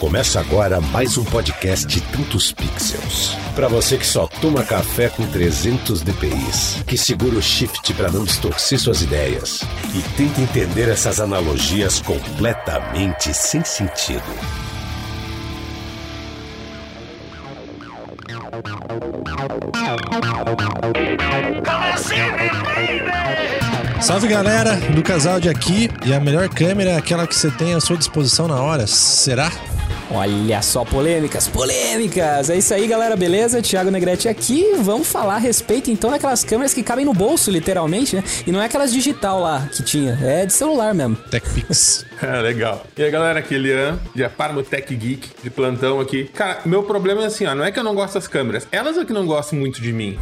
Começa agora mais um podcast Tantos Pixels. Para você que só toma café com 300 dpi, que segura o shift para não distorcer suas ideias e tenta entender essas analogias completamente sem sentido. Salve galera, do casal de aqui e a melhor câmera é aquela que você tem à sua disposição na hora, será? Olha só, polêmicas, polêmicas! É isso aí, galera, beleza? Thiago Negrete aqui. Vamos falar a respeito então daquelas câmeras que cabem no bolso, literalmente, né? E não é aquelas digital lá que tinha, é de celular mesmo. TechPix. Ah, legal. E aí, galera, aqui é Lian, de Aparmo Tech Geek, de plantão aqui. Cara, meu problema é assim, ó, não é que eu não gosto das câmeras, elas é que não gostam muito de mim.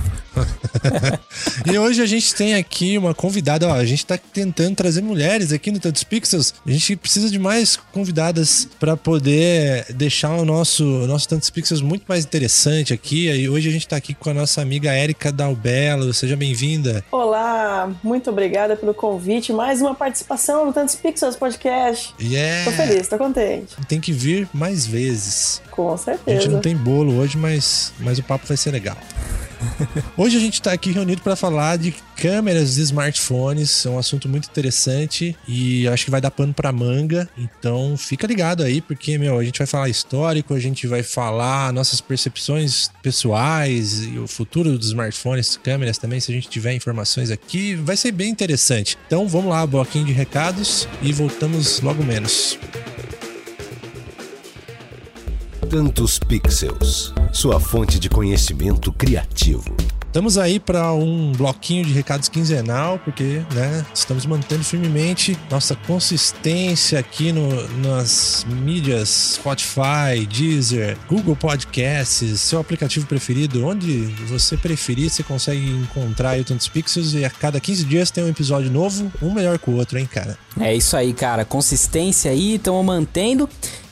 e hoje a gente tem aqui uma convidada, ó, a gente tá tentando trazer mulheres aqui no Tantos Pixels. A gente precisa de mais convidadas para poder deixar o nosso, o nosso Tantos Pixels muito mais interessante aqui. E hoje a gente tá aqui com a nossa amiga Érica Dalbello. Seja bem-vinda. Olá, muito obrigada pelo convite. Mais uma participação no Tantos Pixels Podcast. Yeah. Tô feliz, tô contente. Tem que vir mais vezes. Com certeza. A gente não tem bolo hoje, mas, mas o papo vai ser legal. Hoje a gente está aqui reunido para falar de câmeras de smartphones, é um assunto muito interessante e acho que vai dar pano para manga. Então fica ligado aí, porque meu, a gente vai falar histórico, a gente vai falar nossas percepções pessoais e o futuro dos smartphones, câmeras também, se a gente tiver informações aqui, vai ser bem interessante. Então vamos lá, bloquinho de recados e voltamos logo menos. Tantos Pixels, sua fonte de conhecimento criativo. Estamos aí para um bloquinho de recados quinzenal, porque né, estamos mantendo firmemente nossa consistência aqui no, nas mídias Spotify, Deezer, Google Podcasts, seu aplicativo preferido, onde você preferir, você consegue encontrar aí o Tantos Pixels e a cada 15 dias tem um episódio novo, um melhor que o outro, hein, cara? É isso aí, cara. Consistência aí, estamos mantendo.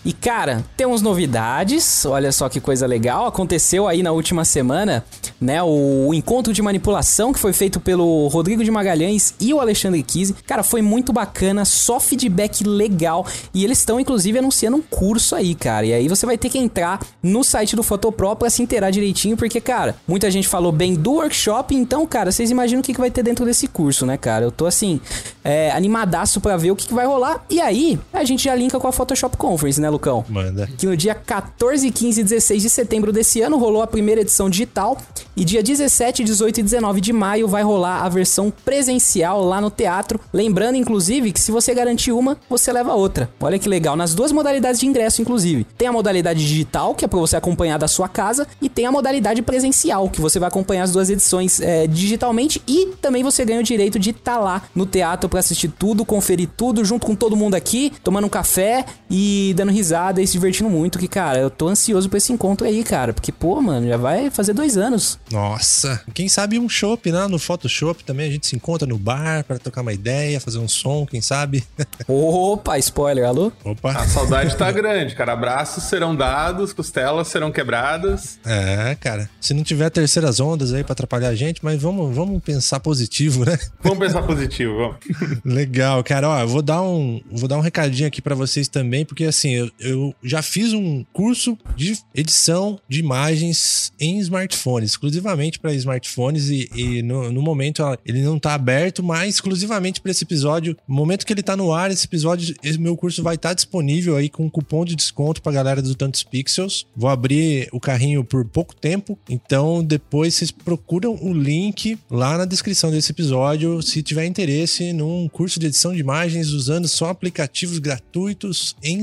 E cara, temos novidades. Olha só que coisa legal. Aconteceu aí na última semana, né? O, encontro de manipulação que foi feito pelo Rodrigo de Magalhães e o Alexandre Kise. Cara, foi muito bacana, só feedback legal. E eles estão, inclusive, anunciando um curso aí, cara. E aí você vai ter que entrar no site do Fotopro pra se inteirar direitinho, porque, cara, muita gente falou bem do workshop. Então, cara, vocês imaginam o que, que vai ter dentro desse curso, né, cara? Eu tô assim, é, animadaço pra ver o que, que vai rolar. E aí, a gente já linka com a Photoshop Conference, né, Lucão? Manda. Que no dia 14, 15 e 16 de setembro desse ano rolou a primeira edição digital. E dia 17, 18 e 19 de maio vai rolar a versão presencial lá no teatro. Lembrando, inclusive, que se você garantir uma, você leva outra. Olha que legal, nas duas modalidades de ingresso, inclusive. Tem a modalidade digital, que é para você acompanhar da sua casa, e tem a modalidade presencial, que você vai acompanhar as duas edições é, digitalmente e também você ganha o direito de estar tá lá no teatro para assistir tudo, conferir tudo, junto com todo mundo aqui, tomando um café e dando risada e se divertindo muito. Que, cara, eu tô ansioso pra esse encontro aí, cara, porque, pô, mano, já vai fazer dois anos. Nossa, quem sabe um shopping né? No Photoshop também a gente se encontra no bar para trocar uma ideia, fazer um som, quem sabe. Opa, spoiler, alô? Opa. A saudade tá grande, cara. Abraços serão dados, costelas serão quebradas. É, cara. Se não tiver terceiras ondas aí para atrapalhar a gente, mas vamos, vamos pensar positivo, né? Vamos pensar positivo, vamos. Legal, cara. Ó, eu vou dar um, vou dar um recadinho aqui para vocês também, porque assim, eu, eu já fiz um curso de edição de imagens em smartphones, exclusivamente para smartphones e, e no, no, momento ele não tá aberto, mas exclusivamente para esse episódio. No momento que ele tá no ar, esse episódio, esse meu curso vai estar tá disponível aí com um cupom de desconto pra galera do Tantos Pixels. Vou abrir o carrinho por pouco tempo, então depois vocês procuram o link lá na descrição desse episódio se tiver interesse num curso de edição de imagens usando só aplicativos gratuitos em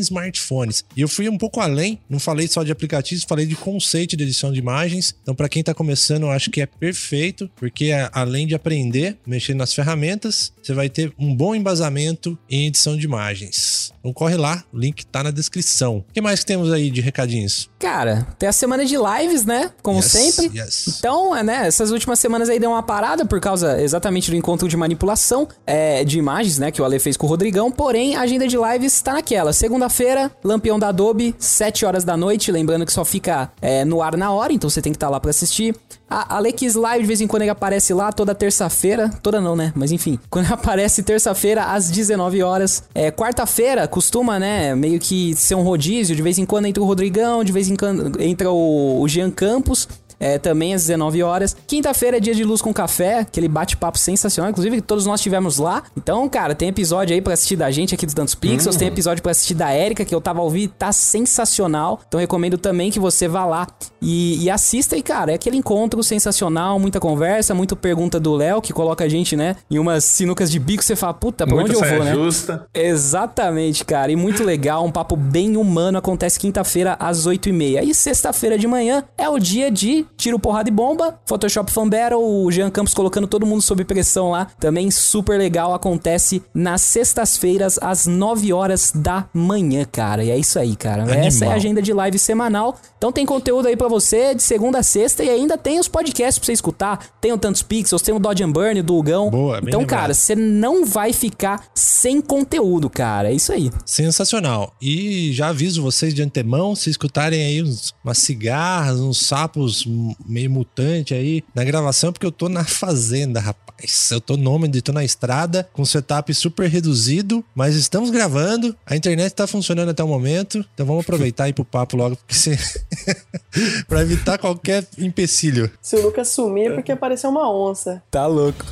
smartphones. E eu fui um pouco além, não falei só de aplicativos, falei de conceito de edição de imagens. Então, para quem tá começando, eu acho que é perfeito, porque além de aprender, mexer nas ferramentas, você vai ter um bom embasamento em edição de imagens. Então corre lá, o link tá na descrição. O que mais que temos aí de recadinhos? Cara, tem a semana de lives, né? Como yes, sempre. Yes. Então, é, né? Essas últimas semanas aí deu uma parada por causa exatamente do encontro de manipulação é, de imagens, né? Que o Ale fez com o Rodrigão. Porém, a agenda de lives tá naquela. Segunda-feira, Lampião da Adobe, 7 horas da noite. Lembrando que só fica é, no ar na hora, então você tem que estar tá lá para assistir. A Alex Live, de vez em quando ele aparece lá toda terça-feira. Toda não, né? Mas enfim. Quando aparece terça-feira às 19 horas. É, Quarta-feira costuma, né? Meio que ser um rodízio. De vez em quando entra o Rodrigão, de vez em quando entra o, o Jean Campos é, também às 19 horas. Quinta-feira é dia de luz com café, aquele bate-papo sensacional, inclusive todos nós tivemos lá. Então, cara, tem episódio aí para assistir da gente aqui dos Tantos Pixels, tem episódio para assistir da Erika, que eu tava ouvindo, tá sensacional. Então, recomendo também que você vá lá e, e assista. E, cara, é aquele encontro sensacional, muita conversa, muita pergunta do Léo, que coloca a gente, né, em umas sinucas de bico, você fala, puta, pra Muita onde eu vou, né? Justa. Exatamente, cara. E muito legal, um papo bem humano, acontece quinta-feira às 8h30. E sexta-feira de manhã é o dia de tiro, porrada e bomba. Photoshop Fan Battle, o Jean Campos colocando todo mundo sob pressão lá. Também super legal, acontece nas sextas-feiras, às 9 horas da manhã, cara. E é isso aí, cara. Animal. Essa é a agenda de live semanal. Então tem conteúdo aí para você de segunda a sexta e ainda tem os podcasts pra você escutar. Tem o Tantos Pixels, tem o Dodge and Burn, do Hugão. Boa, Então, lembrado. cara, você não vai ficar sem conteúdo, cara. É isso aí. Sensacional. E já aviso vocês de antemão, se escutarem aí uns, umas cigarras, uns sapos meio mutante aí na gravação, porque eu tô na fazenda, rapaz. Eu tô nômade, tô na estrada, com setup super reduzido, mas estamos gravando. A internet tá funcionando até o momento, então vamos aproveitar e ir pro papo logo, porque se... pra evitar qualquer empecilho. Se o Lucas sumir é porque apareceu uma onça. Tá louco.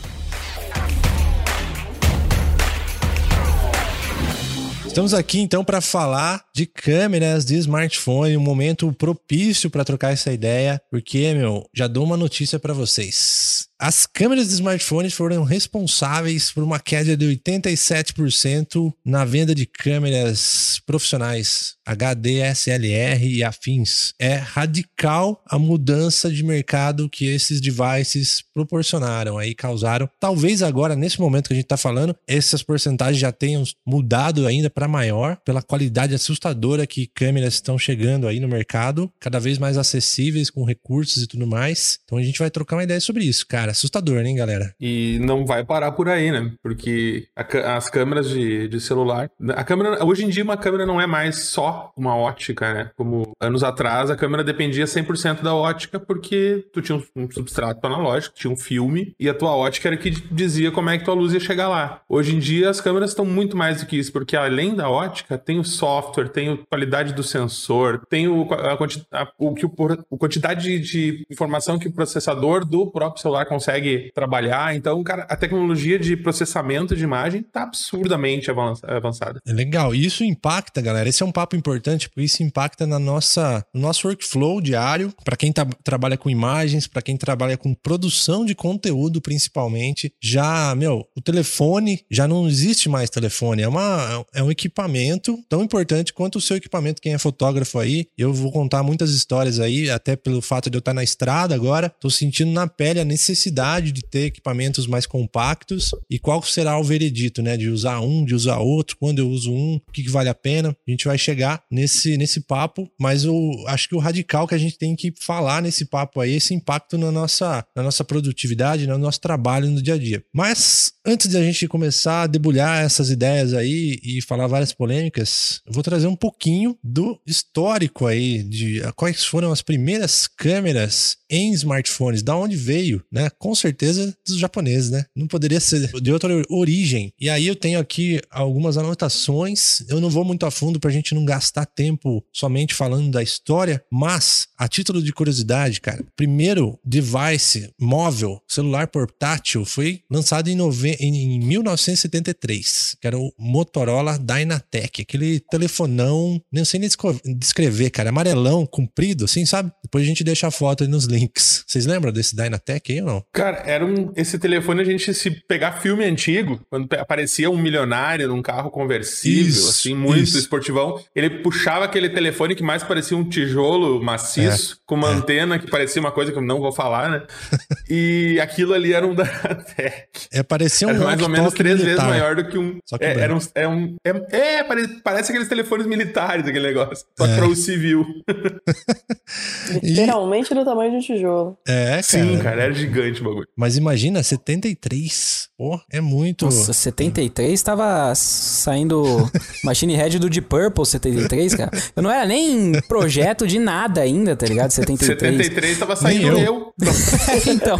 Estamos aqui então para falar de câmeras de smartphone, um momento propício para trocar essa ideia, porque, meu, já dou uma notícia para vocês. As câmeras de smartphones foram responsáveis por uma queda de 87% na venda de câmeras profissionais HD, SLR e afins. É radical a mudança de mercado que esses devices proporcionaram aí, causaram. Talvez agora, nesse momento que a gente está falando, essas porcentagens já tenham mudado ainda para maior, pela qualidade assustadora que câmeras estão chegando aí no mercado, cada vez mais acessíveis, com recursos e tudo mais. Então a gente vai trocar uma ideia sobre isso, cara assustador, hein, galera? E não vai parar por aí, né? Porque a, as câmeras de, de celular. A câmera. Hoje em dia, uma câmera não é mais só uma ótica, né? Como anos atrás, a câmera dependia 100% da ótica, porque tu tinha um, substrato analógico, tinha um filme, e a tua ótica era que dizia como é que tua luz ia chegar lá. Hoje em dia, as câmeras estão muito mais do que isso, porque além da ótica, tem o software, tem a qualidade do sensor, tem o, a, a, o, que o, a quantidade de, informação que o processador do próprio celular consegue consegue trabalhar. Então, cara, a tecnologia de processamento de imagem tá absurdamente avançada. É legal. E isso impacta, galera. Esse é um papo importante, porque isso impacta na nossa, no nosso workflow diário, para quem tá, trabalha com imagens, para quem trabalha com produção de conteúdo, principalmente. Já, meu, o telefone já não existe mais telefone. É, uma, é um equipamento tão importante quanto o seu equipamento, quem é fotógrafo aí. Eu vou contar muitas histórias aí, até pelo fato de eu estar na estrada agora. Tô sentindo na pele a necessidade necessidade de ter equipamentos mais compactos e qual será o veredito, né? De usar um, de usar outro, quando eu uso um, o que, que vale a pena. A gente vai chegar nesse, nesse papo, mas eu acho que o radical que a gente tem que falar nesse papo aí, esse impacto na nossa, na nossa produtividade, no nosso trabalho no dia a dia. Mas antes de a gente começar a debulhar essas ideias aí e falar várias polêmicas, eu vou trazer um pouquinho do histórico aí de quais foram as primeiras câmeras em smartphones, da onde veio, né? Com certeza dos japoneses, né? Não poderia ser de outra origem. E aí eu tenho aqui algumas anotações. Eu não vou muito a fundo pra gente não gastar tempo somente falando da história, mas a título de curiosidade, cara, primeiro device móvel, celular portátil, foi lançado em, nove... em 1973, que era o Motorola Dynatec, aquele telefonão, nem sei nem descrever, cara, amarelão, comprido, assim, sabe? Depois a gente deixa a foto aí nos links Vocês lembram desse Dynatec aí ou não? Cara, era um. Esse telefone a gente se pegar filme antigo, quando aparecia um milionário num carro conversível, isso, assim, muito isso. esportivão, ele puxava aquele telefone que mais parecia um tijolo maciço, é, com uma é. antena que parecia uma coisa que eu não vou falar, né? e aquilo ali era um Dynatec. É, parecia um era mais ou menos três militar. vezes maior do que um. Só que é, era um, é um. É, é parece, parece, aqueles telefones militares, aquele negócio. Só que é. para o civil. Literalmente do tamanho de um tijolo. É, cara. Sim, cara, era gigante o bagulho. Mas imagina, 73. Pô, é muito. Nossa, 73 tava saindo Machine Head do Deep Purple 73, cara. Eu não era nem projeto de nada ainda, tá ligado? 73. 73 tava saindo Nem eu. então,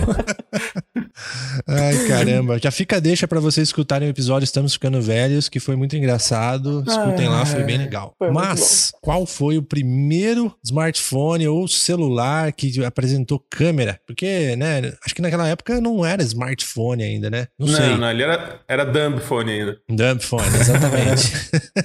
Ai, caramba. Já fica deixa pra vocês escutarem o episódio Estamos Ficando Velhos, que foi muito engraçado. Escutem lá, foi bem legal. Foi Mas, qual foi o primeiro smartphone ou celular que apresentou câmera? Porque, né, acho que naquela época não era smartphone ainda, né? Não, sei. Não, não, ali era, era dumbphone ainda. Dumbphone, exatamente.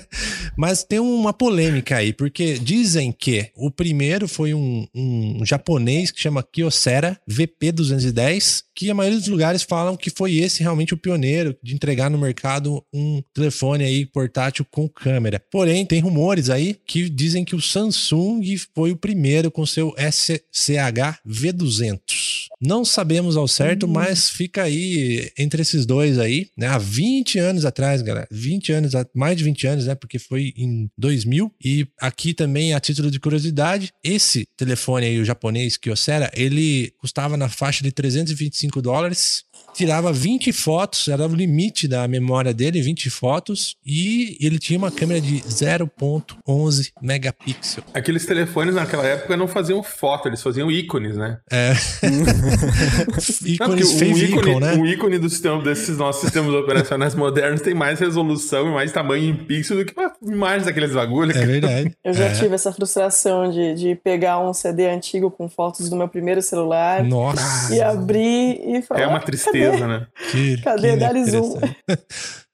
Mas tem uma polêmica aí, porque dizem que o primeiro foi um, um japonês que chama Kyocera VP210, que a maioria dos lugares falam que foi esse realmente o pioneiro de entregar no mercado um telefone aí portátil com câmera. Porém, tem rumores aí que dizem que o Samsung foi o primeiro com seu SCH V200. Não sabemos ao certo, mas fica aí entre esses dois aí, né? Há 20 anos atrás, galera. 20 anos, mais de 20 anos, né? Porque foi em 2000. E aqui também, a título de curiosidade, esse telefone aí, o japonês Kyocera, ele custava na faixa de 325 dólares. Tirava 20 fotos, era o limite da memória dele, 20 fotos. E ele tinha uma câmera de 0.11 megapixel. Aqueles telefones naquela época não faziam foto, eles faziam ícones, né? É. Não, porque Ícones o favicon, ícone, né? o ícone do sistema, desses nossos sistemas operacionais modernos tem mais resolução e mais tamanho em pixel do que uma imagem daqueles bagulho. É verdade. Eu já É. tive essa frustração de, de pegar um CD antigo com fotos do meu primeiro celular Nossa. e abrir e falar. É uma "Ah, tristeza, né? Que, Cadê? que Dá-lhe zoom."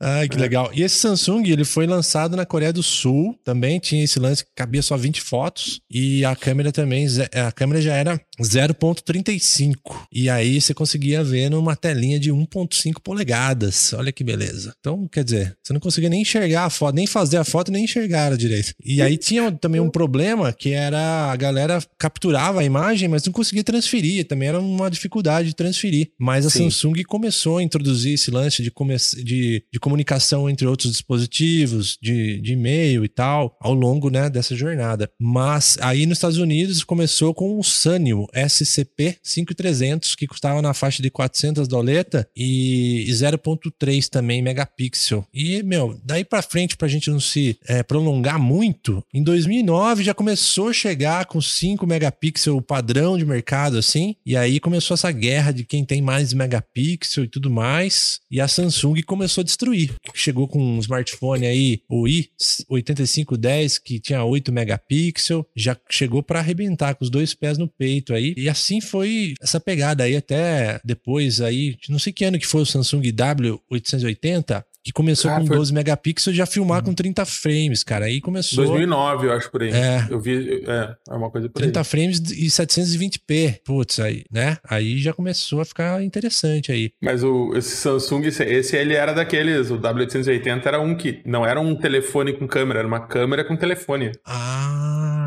Ai, que legal. E esse Samsung, ele foi lançado na Coreia do Sul, também tinha esse lance que cabia só 20 fotos, e a câmera também, a câmera já era 0.35, e aí você conseguia ver numa telinha de 1.5 polegadas, olha que beleza. Então, quer dizer, você não conseguia nem enxergar a foto, nem fazer a foto, nem enxergar ela direito. E aí tinha também um problema, que era a galera capturava a imagem, mas não conseguia transferir, também era uma dificuldade de transferir. Mas a Sim. Samsung começou a introduzir esse lance de, come de, de comunicação entre outros dispositivos, de, de e-mail e tal, ao longo né, dessa jornada. Mas aí nos Estados Unidos começou com o Sanyo SCP-5300, que custava na faixa de 400 doleta e 0.3 também megapixel. E, meu, daí pra frente, pra gente não se eh, prolongar muito, em 2009 já começou a chegar com 5 megapixel padrão de mercado, assim, e aí começou essa guerra de quem tem mais megapixel e tudo mais, e a Samsung começou a destruir. Chegou com um smartphone aí, o i8510, que tinha 8 megapixel, já chegou pra arrebentar com os dois pés no peito aí, e assim foi essa pegada aí até depois aí, não sei que ano que foi o Samsung W880, que começou Ah, com foi- 12 megapixels já filmar com 30 frames, cara. Aí começou 2009, eu acho, por aí. É. Eu vi, é, é uma coisa por aí. 30 frames e 720p. Putz, aí, né? Aí já começou a ficar interessante aí. Mas o, esse Samsung, esse, esse ele era daqueles, o W880 era um que não era um telefone com câmera, era uma câmera com telefone. Ah,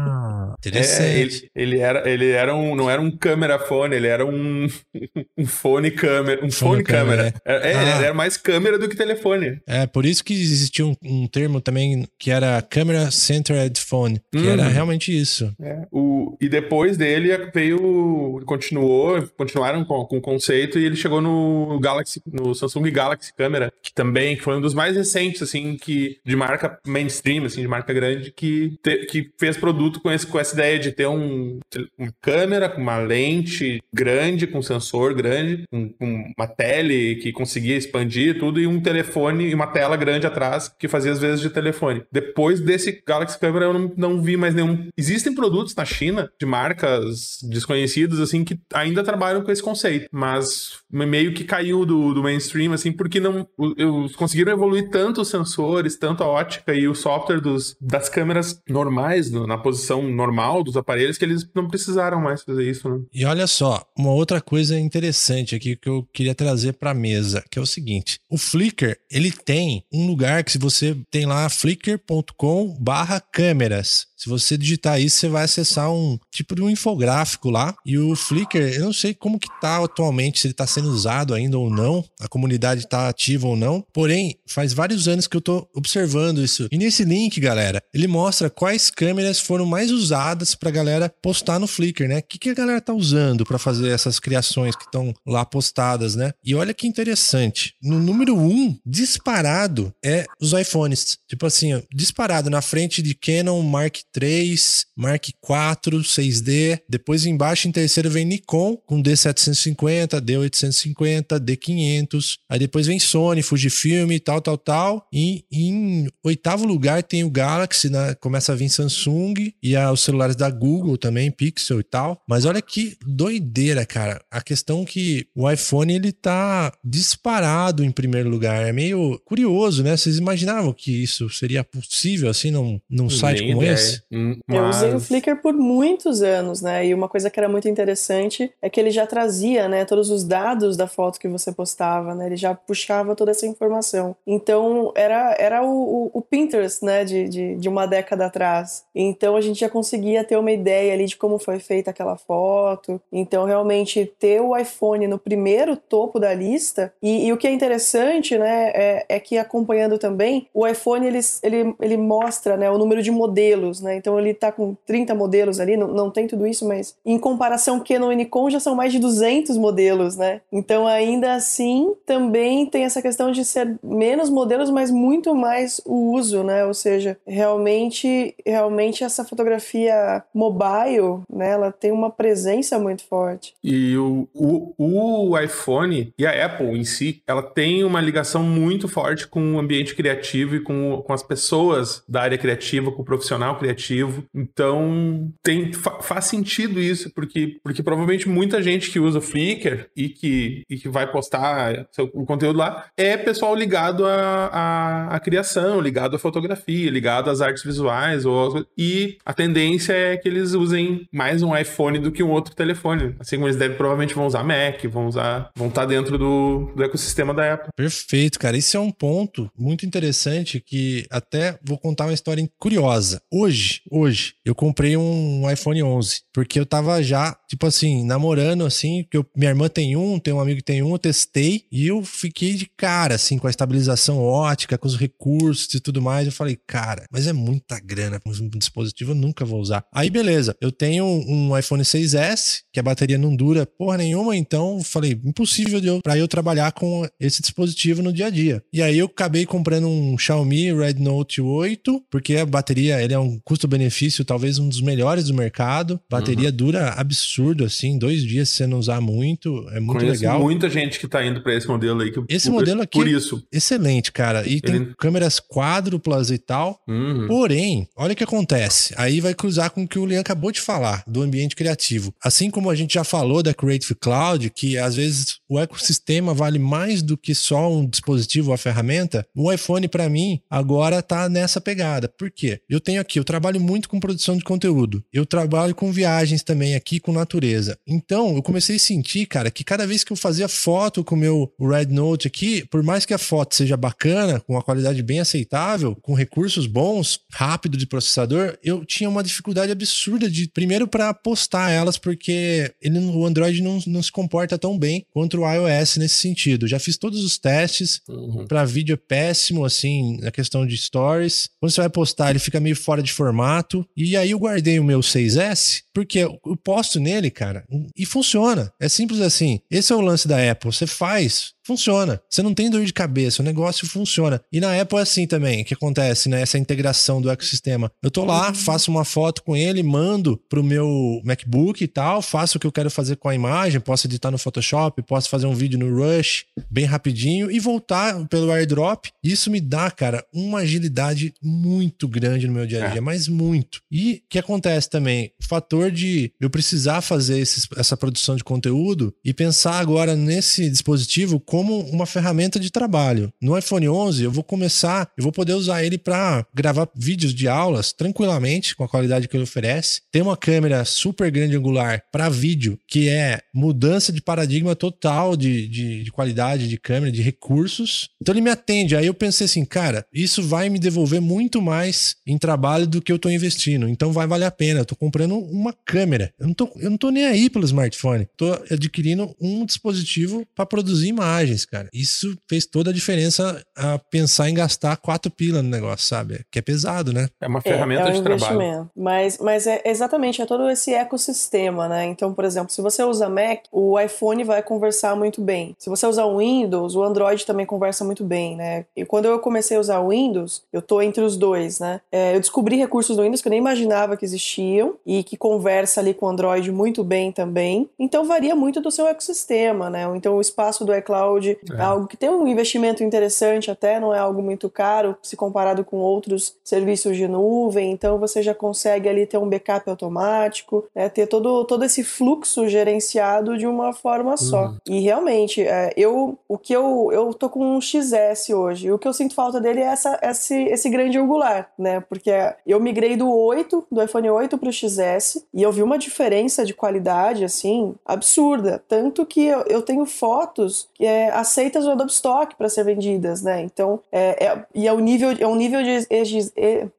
É, interessante. ele, ele era, ele era um, não era um câmera fone, ele era um, um fone câmera, um Fone fone câmera. câmera, É, é, Ah. ele era mais câmera do que telefone. É, por isso que existia um, um termo também que era Camera Centered Phone, que era realmente isso. É, o, e depois dele veio, continuou, continuaram com, com o conceito e ele chegou no Galaxy, no Samsung Galaxy Câmera, que também foi um dos mais recentes, assim, que de marca mainstream, assim, de marca grande, que, te- que fez produto com, esse, com essa ideia de ter um, uma câmera com uma lente grande, com sensor grande, com, com uma tele que conseguia expandir tudo e um telefone e uma tela grande atrás que fazia às vezes de telefone. Depois desse Galaxy Camera eu não, não vi mais nenhum. Existem produtos na China de marcas desconhecidas assim que ainda trabalham com esse conceito, mas meio que caiu do, do mainstream assim porque não os conseguiram evoluir tanto os sensores, tanto a ótica e o software dos, das câmeras normais no- na posição normal dos aparelhos que eles não precisaram mais fazer isso, né? E olha só, uma outra coisa interessante aqui que eu queria trazer para mesa, que é o seguinte: o Flickr, ele tem um lugar que se você tem lá flickr.com/câmeras. Se você digitar isso, você vai acessar um tipo de um infográfico lá. E o Flickr, eu não sei como que tá atualmente, se ele tá sendo usado ainda ou não, a comunidade tá ativa ou não. Porém, faz vários anos que eu tô observando isso. E nesse link, galera, ele mostra quais câmeras foram mais usadas pra galera postar no Flickr, né? O que, que a galera tá usando para fazer essas criações que estão lá postadas, né? E olha que interessante. No número um, disparado, é os iPhones. Tipo assim, disparado na frente de Canon Mark III, Mark IV, 6D. Depois embaixo, em terceiro, vem Nikon com D750, D850, D500. Aí depois vem Sony, Fujifilm e tal, tal, tal. E em oitavo lugar tem o Galaxy, né? começa a vir Samsung e os celulares da Google também, Pixel e tal. Mas olha que doideira, cara. A questão que o iPhone ele tá disparado em primeiro lugar. É meio curioso, né? Vocês imaginavam que isso seria possível assim num, num site como ideia. esse? Hum, Eu usei o mas- Flickr por muitos anos, né? E uma coisa que era muito interessante é que ele já trazia, né, todos os dados da foto que você postava, né? Ele já puxava toda essa informação. Então era, era o, o- o Pinterest, né, de, de, de uma década atrás. Então a gente já conseguia ter uma ideia ali de como foi feita aquela foto. Então realmente ter o iPhone no primeiro topo da lista e, e o que é interessante, né, é, é que acompanhando também o iPhone ele, ele, ele mostra, né, o número de modelos, né? Então ele tá com 30 modelos ali, não, não tem tudo isso, mas em comparação Canon e Nikon já são mais de 200 modelos, né? Então ainda assim também tem essa questão de ser menos modelos, mas muito mais o uso, né? Ou seja, realmente realmente essa fotografia mobile, né, ela tem uma presença muito forte. E o, o, o iPhone e a Apple em si, ela tem uma ligação muito forte com o ambiente criativo e com, com as pessoas da área criativa, com o profissional criativo. Então, tem, fa- faz sentido isso, porque, porque provavelmente muita gente que usa o Flickr e que, e que vai postar seu, o conteúdo lá é pessoal ligado à, criação, ligado à fotografia, ligado às artes visuais. Ou, e a tendência é que eles usem mais um iPhone do que um outro telefone. Assim como eles devem, provavelmente vão usar Mac, vão usar. vão estar dentro do, do ecossistema da Apple. Perfeito, cara. Esse é um ponto muito interessante que até vou contar uma história curiosa. Hoje, hoje, eu comprei um iPhone 11 porque eu tava já, tipo assim, namorando assim, porque eu- minha irmã tem um, tem um amigo que tem um, eu testei e eu fiquei de cara assim com a estabilização ótica, com os recursos e tudo mais. Eu falei, cara, mas é muita grana com um dispositivo, eu nunca vou usar. Aí beleza, eu tenho um iPhone 6S, que a bateria não dura porra nenhuma, então eu falei, impossível de eu, pra eu trabalhar com esse dispositivo no dia a dia. E aí eu acabei comprando um Xiaomi Red Note 8, porque a bateria, ele é um custo-benefício talvez um dos melhores do mercado. Bateria dura absurdo, assim, dois dias se você não usar muito, é muito Conheço legal. muita gente que tá indo pra esse modelo aí. Que, Esse modelo aqui- Por isso. Excelente, cara. E tem Ele- câmeras quádruplas e tal. Uhum. Porém, olha o que acontece. Aí vai cruzar com o que o Lian acabou de falar, do ambiente criativo. Assim como a gente já falou da Creative Cloud, que às vezes o ecossistema vale mais do que só um dispositivo ou a ferramenta, o iPhone, para mim, agora tá nessa pegada. Por quê? Eu tenho aqui, eu trabalho muito com produção de conteúdo. Eu trabalho com viagens também aqui, com natureza. Então, eu comecei a sentir, cara, que cada vez que eu fazia foto com o meu Red Note aqui, por mais que a foto seja bacana, com uma qualidade bem aceitável, com recursos bons, rápido de processador, eu tinha uma dificuldade absurda de, primeiro, para postar elas, porque ele, o Android não, não se comporta tão bem quanto o iOS nesse sentido. Já fiz todos os testes, Uhum. Pra vídeo é péssimo, assim, na questão de stories. Quando você vai postar, ele fica meio fora de formato. E aí eu guardei o meu 6S, porque eu posto nele, cara, e funciona. É simples assim. Esse é o lance da Apple. Você faz, funciona. Você não tem dor de cabeça, o negócio funciona. E na Apple é assim também, que acontece, né? Essa integração do ecossistema. Eu tô lá, faço uma foto com ele, mando pro meu MacBook e tal, faço o que eu quero fazer com a imagem, posso editar no Photoshop, posso fazer um vídeo no Rush, bem rapidinho, e voltar pelo airdrop. Isso me dá, cara, uma agilidade muito grande no meu dia a dia, mas muito. E o que acontece também? O fator de eu precisar fazer essa produção de conteúdo e pensar agora nesse dispositivo como uma ferramenta de trabalho. No iPhone 11, eu vou começar, eu vou poder usar ele para gravar vídeos de aulas tranquilamente, com a qualidade que ele oferece. Tem uma câmera super grande angular para vídeo, que é mudança de paradigma total de, de, de qualidade de câmera, de recursos. Então ele me atende. Aí eu pensei assim, cara, isso vai me devolver muito mais em trabalho do que eu tô investindo. Então vai valer a pena. Eu tô comprando uma câmera. Eu não tô, eu não tô nem aí pelo smartphone. Tô adquirindo um dispositivo para produzir imagens, cara. Isso fez toda a diferença a pensar em gastar quatro pilas no negócio, sabe? Que é pesado, né? É uma ferramenta é, é um de trabalho. Mas, mas é exatamente, é todo esse ecossistema, né? Então, por exemplo, se você usa Mac, o iPhone vai conversar muito bem. Se você usar o Windows, o Android também conversa muito bem, né? E quando eu comecei a usar o Windows, eu tô entre os dois, né? É, eu descobri recursos no Windows que eu nem imaginava que existiam e que conversa ali com o Android muito bem também. Então varia muito do seu ecossistema, né? Então o espaço do iCloud é, é algo que tem um investimento interessante até, não é algo muito caro se comparado com outros serviços de nuvem. Então você já consegue ali ter um backup automático, né? ter todo, todo esse fluxo gerenciado de uma forma só. Uhum. E realmente, é, eu o que eu eu tô com um XS hoje. E o que eu sinto falta dele é essa, esse, esse grande angular, né? Porque eu migrei do 8, do iPhone 8 pro XS, e eu vi uma diferença de qualidade, assim, absurda. Tanto que eu, eu tenho fotos que é, aceitas no Adobe Stock para ser vendidas, né? Então, é, é, e é um nível, é um nível de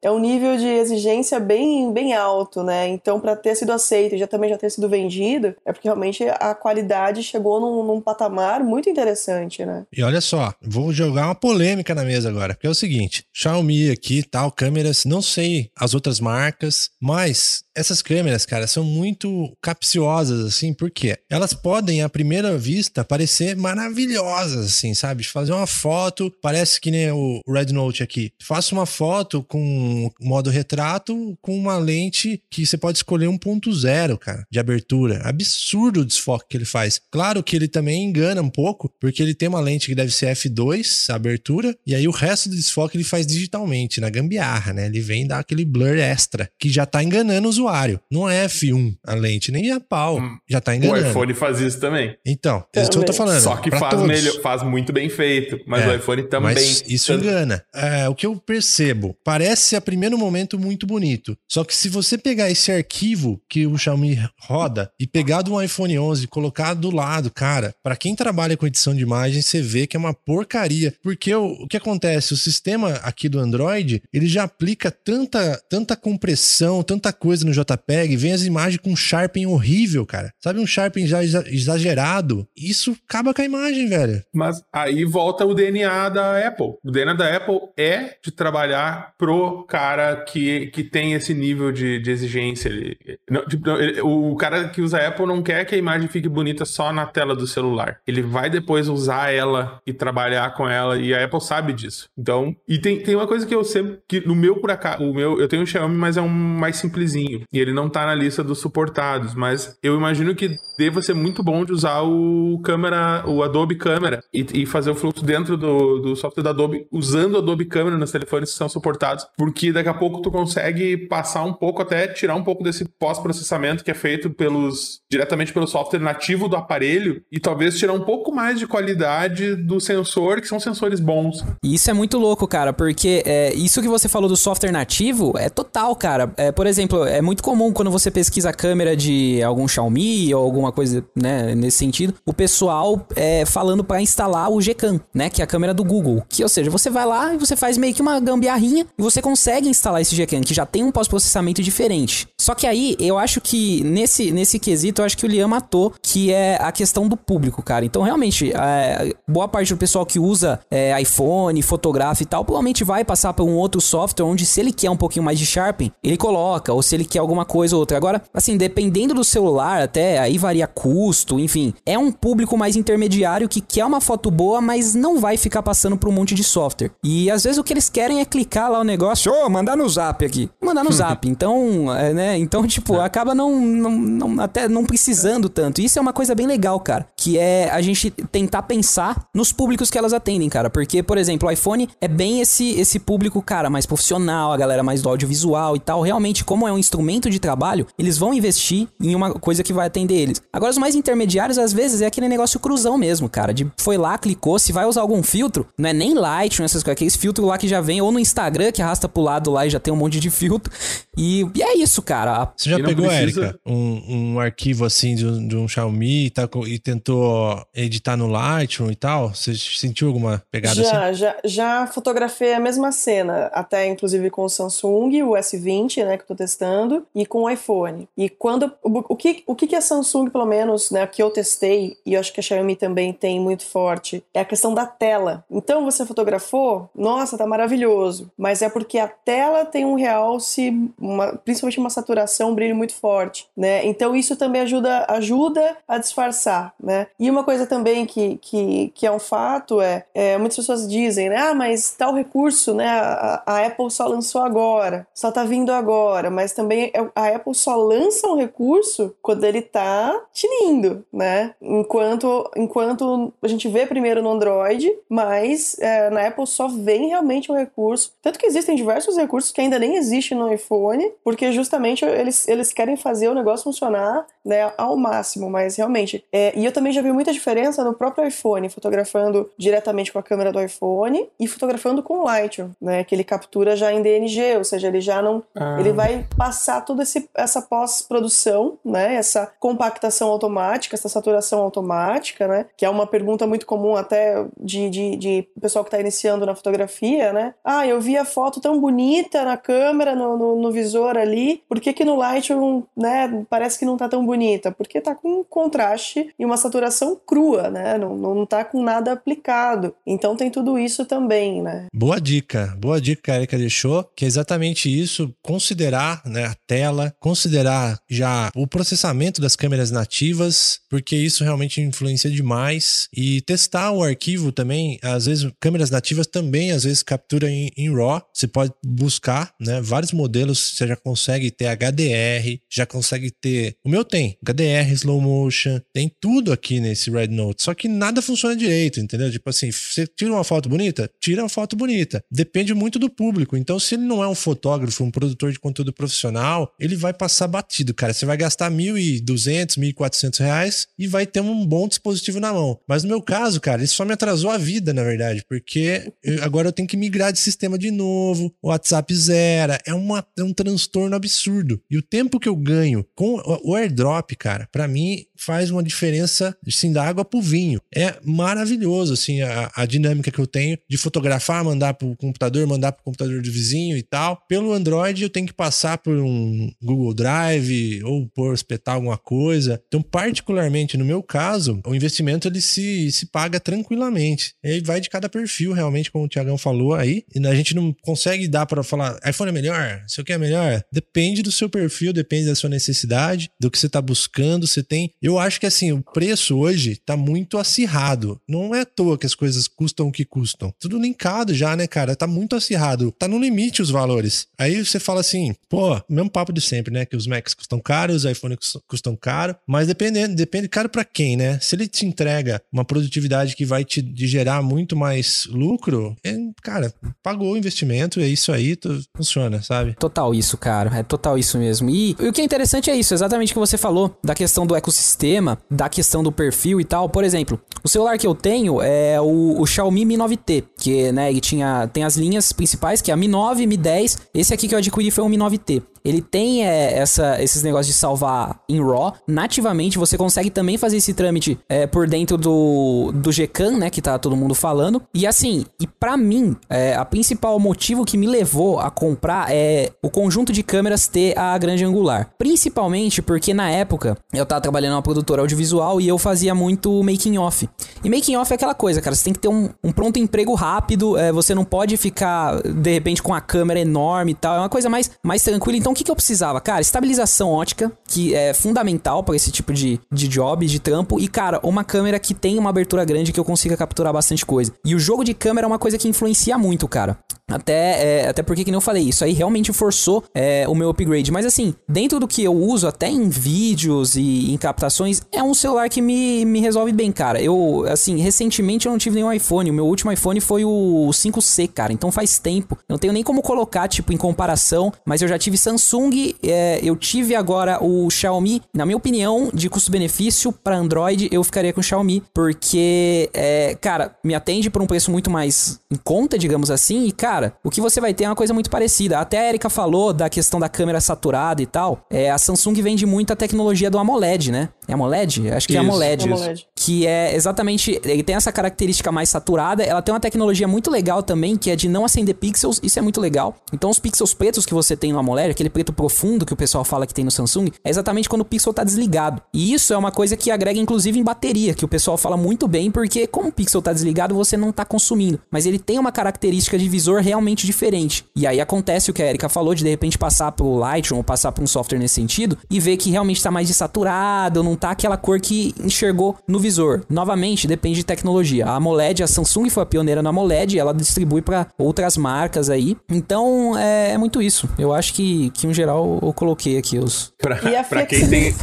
é um nível de exigência bem, bem alto, né? Então, para ter sido aceito e já também já ter sido vendido, é porque realmente a qualidade chegou num, num patamar muito interessante, né? E olha só, vou jogar uma polêmica na mesa agora, que é o seguinte: Xiaomi aqui, tal, câmeras, não sei as outras marcas, mas essas câmeras, cara, são muito capciosas, assim, porque elas podem, à primeira vista, parecer maravilhosas, assim, sabe? Fazer uma foto, parece que nem o Red Note aqui. Faça uma foto com modo retrato com uma lente que você pode escolher 1.0, cara, de abertura. Absurdo o desfoque que ele faz. Claro que ele também engana um pouco, porque ele tem uma lente que deve ser f2, a abertura, e aí o resto do desfoque ele faz digitalmente, na gambiarra, né? Ele vem dar aquele blur extra, que já tá enganando o. Não é F1 a lente, nem a pau. Hum. Já tá enganando. O iPhone faz isso também. Então, é isso que eu tô falando. Só que faz, melhor, faz muito bem feito. Mas é, o iPhone também. Mas isso engana. É, o que eu percebo, parece a primeiro momento muito bonito. Só que se você pegar esse arquivo que o Xiaomi roda e pegar do iPhone 11 e colocar do lado, cara, para quem trabalha com edição de imagem, você vê que é uma porcaria. Porque o, o que acontece? O sistema aqui do Android, ele já aplica tanta, tanta compressão, tanta coisa no JPEG, vem as imagens com um sharpen horrível, cara. Sabe, um sharpen já exagerado. Isso acaba com a imagem, velho. Mas aí volta o DNA da Apple. O DNA da Apple é de trabalhar pro cara que, que tem esse nível de, de exigência. Ele, não, tipo, ele, o cara que usa Apple não quer que a imagem fique bonita só na tela do celular. Ele vai depois usar ela e trabalhar com ela, e a Apple sabe disso. Então, e tem, tem uma coisa que eu sempre, que no meu por acaso, o meu, eu tenho um Xiaomi, mas é um mais simplesinho, e ele não tá na lista dos suportados, mas eu imagino que deva ser muito bom de usar o câmera, o Adobe Câmera, e, e fazer o fluxo dentro do, do software da Adobe, usando o Adobe Câmera nos telefones que são suportados, porque daqui a pouco tu consegue passar um pouco, até tirar um pouco desse pós-processamento que é feito pelos, diretamente pelo software nativo do aparelho, e talvez tirar um pouco mais de qualidade do sensor, que são sensores bons. E isso é muito louco, cara, porque é, isso que você falou do software nativo é total, cara. É, por exemplo, é muito comum quando você pesquisa a câmera de algum Xiaomi ou alguma coisa, né, nesse sentido, o pessoal é, falando para instalar o Gcam, né, que é a câmera do Google. Que, ou seja, você vai lá e você faz meio que uma gambiarrinha e você consegue instalar esse Gcam, que já tem um pós-processamento diferente. Só que aí, eu acho que nesse, nesse quesito, eu acho que o Liam matou, que é a questão do público, cara. Então, realmente, é, boa parte do pessoal que usa é, iPhone, fotografa e tal, provavelmente vai passar por um outro software onde se ele quer um pouquinho mais de sharpen, ele coloca, ou se ele quer alguma coisa ou outra. Agora, assim, dependendo do celular, até aí varia custo, enfim. É um público mais intermediário que quer uma foto boa, mas não vai ficar passando por um monte de software. E às vezes o que eles querem é clicar lá o negócio, ô, oh, mandar no zap aqui. Mandar no zap. Então, é, né? Então, tipo, é. acaba não, não, não, até não precisando tanto. Isso é uma coisa bem legal, cara. Que é a gente tentar pensar nos públicos que elas atendem, cara. Porque, por exemplo, o iPhone é bem esse, esse público, cara, mais profissional, a galera mais do audiovisual e tal. Realmente, como é um instrumento de trabalho, eles vão investir em uma coisa que vai atender eles. Agora, os mais intermediários, às vezes, é aquele negócio cruzão mesmo, cara. De foi lá, clicou, se vai usar algum filtro, não é nem light, essas coisas, aqueles filtros lá que já vem, ou no Instagram, que arrasta pro lado lá e já tem um monte de filtro. E, e é isso, cara. Você já pegou, precisa- Érica, um, um arquivo assim de um, de um Xiaomi e, tá e tentou editar no Lightroom e tal? Você sentiu alguma pegada assim? Já, já, já fotografei a mesma cena, até inclusive com o Samsung, o S20, né, que eu tô testando, e com o iPhone. E quando. O, que, o que a Samsung, pelo menos, né, que eu testei, e eu acho que a Xiaomi também tem muito forte, é a questão da tela. Então você fotografou, nossa, tá maravilhoso. Mas é porque a tela tem um realce, uma, principalmente uma saturação, um brilho muito forte, né? Então isso também ajuda, ajuda a disfarçar, né? E uma coisa também que, que, que é um fato é, é, muitas pessoas dizem, né? Ah, mas tal recurso, né? A, a Apple só lançou agora, só tá vindo agora, mas também a Apple só lança um recurso quando ele tá tinindo, né? Enquanto, enquanto a gente vê primeiro no Android, mas é, na Apple só vem realmente um recurso. Tanto que existem diversos recursos que ainda nem existem no iPhone, porque justamente eles, eles querem fazer o negócio funcionar né, ao máximo, mas realmente. é, e eu também já vi muita diferença no próprio iPhone, fotografando diretamente com a câmera do iPhone e fotografando com o Lightroom, né? Que ele captura já em DNG, ou seja, ele já não. Ah. Ele vai passar toda essa pós-produção, né? Essa compactação automática, essa saturação automática, né? Que é uma pergunta muito comum até de, de, de pessoal que está iniciando na fotografia, né? Ah, eu vi a foto tão bonita na câmera, no, no, no visor ali, por que que no Lightroom, né, parece que não tá tão bonita? Porque tá com um contraste e uma saturação crua, né? Não, não tá com nada aplicado. Então tem tudo isso também, né? Boa dica, boa dica que a Erika deixou, que é exatamente isso, considerar né, tela, considerar já o processamento das câmeras nativas, porque isso realmente influencia demais, e testar o arquivo também, às vezes câmeras nativas também às vezes captura em, em RAW, você pode buscar, né, vários modelos, você já consegue ter HDR, já consegue ter, o meu tem, HDR, slow motion, tem tudo aqui nesse Red Note, só que nada funciona direito, entendeu? Tipo assim, você tira uma foto bonita, tira uma foto bonita. Depende muito do público. Então, se ele não é um fotógrafo, um produtor de conteúdo profissional, ele vai passar batido, cara. Você vai gastar 1.200, 1.400 reais e vai ter um bom dispositivo na mão. Mas no meu caso, cara, isso só me atrasou a vida, na verdade, porque eu- agora eu tenho que migrar de sistema de novo, o WhatsApp zera, é, uma, é um transtorno absurdo. E o tempo que eu ganho com o airdrop, cara, pra mim faz uma diferença, assim, da água pro vinho. É maravilhoso, assim, a, a dinâmica que eu tenho de fotografar, mandar pro computador, mandar pro computador do vizinho e tal. Pelo Android eu tenho que passar por um Google Drive ou por espetar alguma coisa. Então, particularmente no meu caso, o investimento ele se, se paga tranquilamente. Ele vai de cada perfil, realmente, como o Tiagão falou aí. E a gente não consegue dar para falar, iPhone é melhor, sei o que é melhor. Depende do seu perfil, depende da sua necessidade, do que você tá buscando. Você tem. Eu acho que assim, o preço hoje tá muito acirrado. Não é à toa que as coisas custam o que custam. Tudo linkado já, né, cara? Tá muito acirrado. Tá no limite os valores. Aí você fala assim, pô, mesmo papo de sempre, né? Que os Macs custam caro, os iPhones custam- caro. Mas dependendo, depende caro pra quem, né? Se ele te entrega uma produtividade que vai te gerar muito mais lucro, é, cara, pagou o investimento, é isso aí, tu- funciona, sabe? Total isso, cara. É total isso mesmo. E, e o que é interessante é isso, exatamente o que você falou, da questão do ecossistema, da questão do perfil e tal. Por exemplo, o celular que eu tenho é o, o Xiaomi Mi 9T, que, né, ele tinha, tem as linhas principais, que é a Mi 9, Mi 10. Esse aqui que eu adquiri foi o Mi 9T. Ele tem é, essa, esses negócios de salvar em RAW nativamente. Você consegue também fazer esse trâmite é, por dentro do, do Gcam, né? Que tá todo mundo falando. E assim, e para mim, é, a principal motivo que me levou a comprar é o conjunto de câmeras ter a grande angular. Principalmente porque na época eu tava trabalhando numa produtora audiovisual e eu fazia muito making off. E making off é aquela coisa, cara. Você tem que ter um, um pronto emprego rápido. é, você não pode ficar de repente com a câmera enorme e tal. É uma coisa mais, mais tranquila. Então o que, que eu precisava? Cara, estabilização ótica, que é fundamental para esse tipo de, de job, de trampo. E, cara, uma câmera que tem uma abertura grande que eu consiga capturar bastante coisa. E o jogo de câmera é uma coisa que influencia muito, cara. Até, é, até porque, que eu falei, isso aí realmente forçou é, o meu upgrade. Mas assim, dentro do que eu uso, até em vídeos e em captações, é um celular que me, me resolve bem, cara. Eu, assim, recentemente eu não tive nenhum iPhone. O meu último iPhone foi o 5C, cara. Então faz tempo. Não tenho nem como colocar, tipo, em comparação. Mas eu já tive Samsung Samsung, é, eu tive agora o Xiaomi. Na minha opinião, de custo-benefício para Android, eu ficaria com o Xiaomi, porque, é, cara, me atende por um preço muito mais em conta, digamos assim. E, cara, o que você vai ter é uma coisa muito parecida. Até a Erika falou da questão da câmera saturada e tal. É, a Samsung vende muito a tecnologia do AMOLED, né? É AMOLED? Acho que é Isso, AMOLED. AMOLED. Que é exatamente. Ele tem essa característica mais saturada. Ela tem uma tecnologia muito legal também, que é de não acender pixels. Isso é muito legal. Então, os pixels pretos que você tem no AMOLED, aquele preto profundo que o pessoal fala que tem no Samsung, é exatamente quando o pixel tá desligado. E isso é uma coisa que agrega, inclusive, em bateria, que o pessoal fala muito bem, porque como o pixel tá desligado, você não tá consumindo. Mas ele tem uma característica de visor realmente diferente. E aí acontece o que a Erika falou, de de repente passar pro Lightroom ou passar pra um software nesse sentido e ver que realmente tá mais desaturado, não tá aquela cor que enxergou no visor. Novamente, depende de tecnologia. A AMOLED, a Samsung foi a pioneira na AMOLED, ela distribui para outras marcas aí. Então, é, é muito isso. Eu acho que, que, em geral, eu coloquei aqui os... Pra, E a pra quem tem.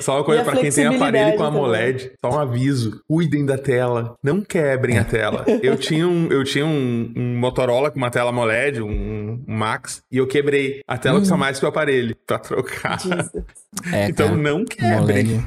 Só uma coisa, pra quem tem aparelho com AMOLED, só um aviso: cuidem da tela, não quebrem a tela. Eu tinha um, eu tinha um, um Motorola com uma tela AMOLED, um, um Max, e eu quebrei. A tela custa mais que o aparelho pra trocar. É, Então cara, não quebrem.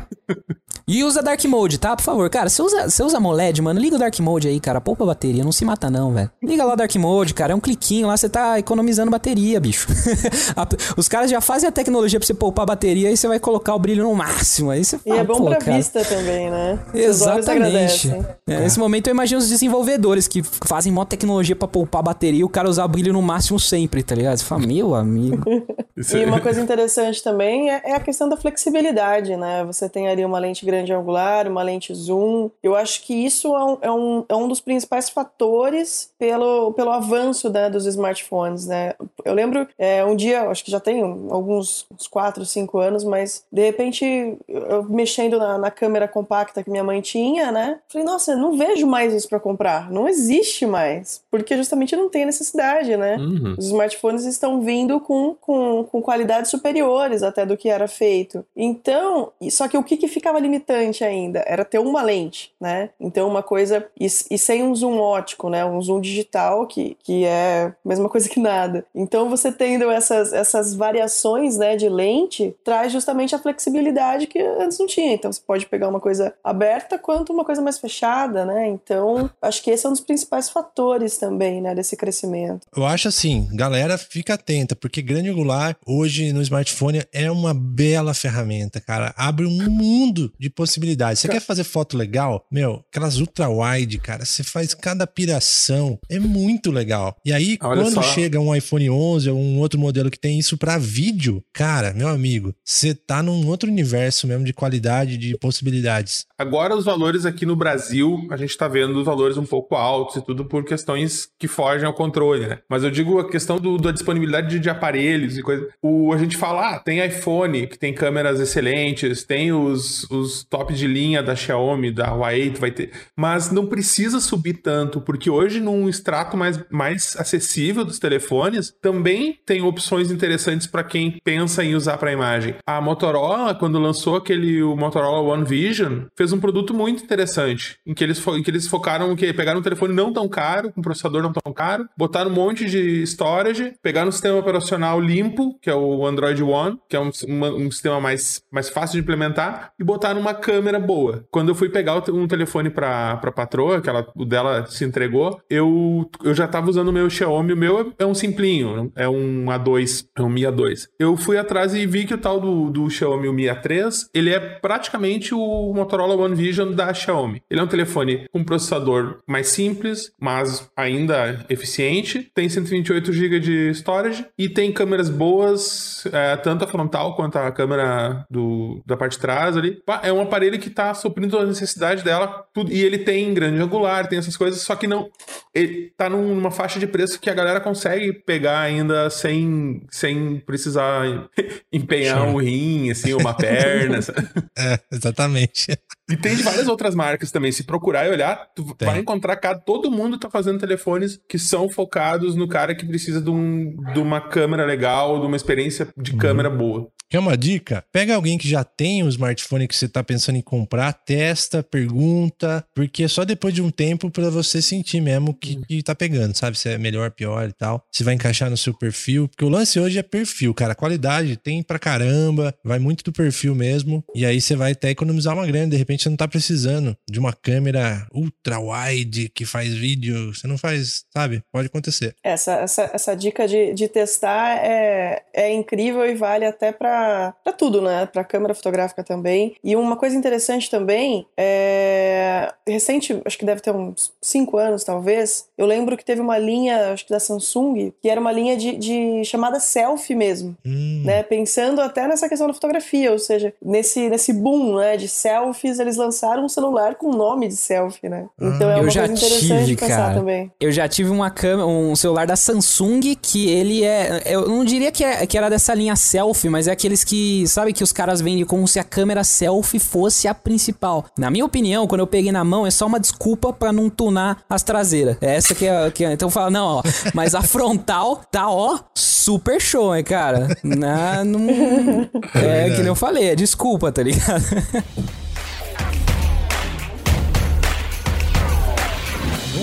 E usa Dark Mode, tá? Por favor. Cara, você usa, você usa AMOLED, mano, liga o Dark Mode aí, cara. Poupa a bateria, não se mata não, velho. Liga lá o Dark Mode, cara. É um cliquinho lá, você tá economizando bateria, bicho. Os caras já fazem a tecnologia pra você poupar a bateria e você vai colocar o brilho no máximo. Aí você E fala, é bom pô, pra cara. vista também, né? Exatamente. É, Nesse momento eu imagino os desenvolvedores que fazem mó tecnologia pra poupar a bateria e o cara usar brilho no máximo sempre, tá ligado? Você fala, meu amigo. E é- uma coisa interessante também é, é a questão da flexibilidade, né? Você tem ali uma lente grande angular, uma lente zoom. Eu acho que isso é um, é um, é um dos principais fatores pelo, pelo avanço né, dos smartphones, né? Eu lembro é, um dia, acho que já tem alguns uns 4, 5 anos, mas de repente eu mexendo na, na câmera compacta que minha mãe tinha, né? Falei, nossa, não vejo mais isso pra comprar. Não existe mais. Porque justamente não tem necessidade, né? Uhum. Os smartphones estão vindo com, com, com qualidades superiores até do que era feito. Então, só que o que, que ficava limitante ainda? Era ter uma lente, né? Então, uma coisa. E, e sem um zoom ótico, né? Um zoom digital, que, que é a mesma coisa que nada. Então, você tendo essas, essas variações né, de lente, traz justamente a flexibilidade que antes não tinha. Então, você pode pegar uma coisa aberta quanto uma coisa mais fechada, né? Então, acho que esse é um dos principais fatores também, né? Desse crescimento. Eu acho assim, galera, fica atenta, porque grande angular hoje no smartphone é uma bela ferramenta, cara. Abre um mundo de possibilidades. Você quer fazer foto legal? Meu, aquelas ultra wide, cara, você faz cada piração. É muito legal. E aí, Olha quando só. chega um iPhone 11 ou um outro modelo que tem isso pra vídeo, cara, meu amigo, você tá num outro universo mesmo de qualidade, de possibilidades. Agora os valores aqui no Brasil, a gente tá vendo os valores um pouco altos e tudo por questões que fogem ao controle, né? Mas eu digo a questão do- da disponibilidade de, de aparelhos e coisa. O, a gente fala, ah, tem iPhone que tem câmeras excelentes, tem os, os top de linha da Xiaomi, da Huawei, tu vai ter. Mas não precisa subir tanto, porque hoje num extrato mais, mais acessível dos telefones, também tem opções interessantes para quem pensa em usar para imagem. A Motorola, quando lançou aquele o Motorola One Vision, fez um produto muito interessante, em que eles, em que eles focaram que pegaram um telefone não tão caro, com um processador não tão caro, botaram um monte de storage, pegaram um sistema operacional limpo, que é o Android One, que é um, uma- um sistema mais, mais fácil de implementar, e botaram uma câmera boa. Quando eu fui pegar um telefone pra, pra patroa, que ela, o dela se entregou, eu, eu já tava usando o meu Xiaomi, o meu é, um simplinho, é um A2, é Mi A2. Eu fui atrás e vi que o tal do, do Xiaomi o Mi A3, ele é praticamente o Motorola One Vision da Xiaomi. Ele é um telefone com processador mais simples, mas ainda eficiente, tem 128 GB de storage e tem câmeras boas, é, tanto a frontal quanto a câmera do, da parte de trás ali. É um aparelho que tá suprindo a necessidade dela, tudo, e ele tem grande angular, tem essas coisas, só que não. Ele tá num- numa faixa de preço que a galera consegue pegar ainda sem, sem precisar empenhar um rim, assim, uma perna. É, exatamente. E tem de várias outras marcas também. Se procurar e olhar, tu Tem. vai encontrar cada. Todo mundo tá fazendo telefones que são focados no cara que precisa de, um, de uma câmera legal, de uma experiência de câmera boa. Quer uma dica? Pega alguém que já tem um smartphone que você tá pensando em comprar, testa, pergunta, porque é só depois de um tempo para você sentir mesmo que, que tá pegando, sabe? Se é melhor, pior e tal. Se vai encaixar no seu perfil, porque o lance hoje é perfil, cara. Qualidade tem pra caramba, vai muito do perfil mesmo, e aí você vai até economizar uma grana, de repente você não tá precisando de uma câmera ultra wide que faz vídeo, você não faz, sabe? Pode acontecer. Essa, essa, essa dica de, de testar é, é incrível e vale até para tudo, né? Para câmera fotográfica também. E uma coisa interessante também é recente, acho que deve ter uns 5 anos talvez. Eu lembro que teve uma linha, acho que da Samsung, que era uma linha de, de chamada selfie mesmo, Hum, né? Pensando até nessa questão da fotografia, ou seja, nesse nesse boom, né, de selfies, eles lançaram um celular com nome de selfie, né? Então é Eu uma já coisa interessante tive, de pensar cara. também. Eu já tive uma câmera, um celular da Samsung que ele é. Eu não diria que, é, que era dessa linha selfie, mas é aqueles que, sabe, que os caras vendem como se a câmera selfie fosse a principal. Na minha opinião, quando eu peguei na mão, é só uma desculpa pra não tunar as traseiras. É essa que é. Que é então fala, não, ó, mas a frontal tá, ó, super show, hein, cara. Na, não, é verdade. que nem eu falei, é desculpa, tá ligado?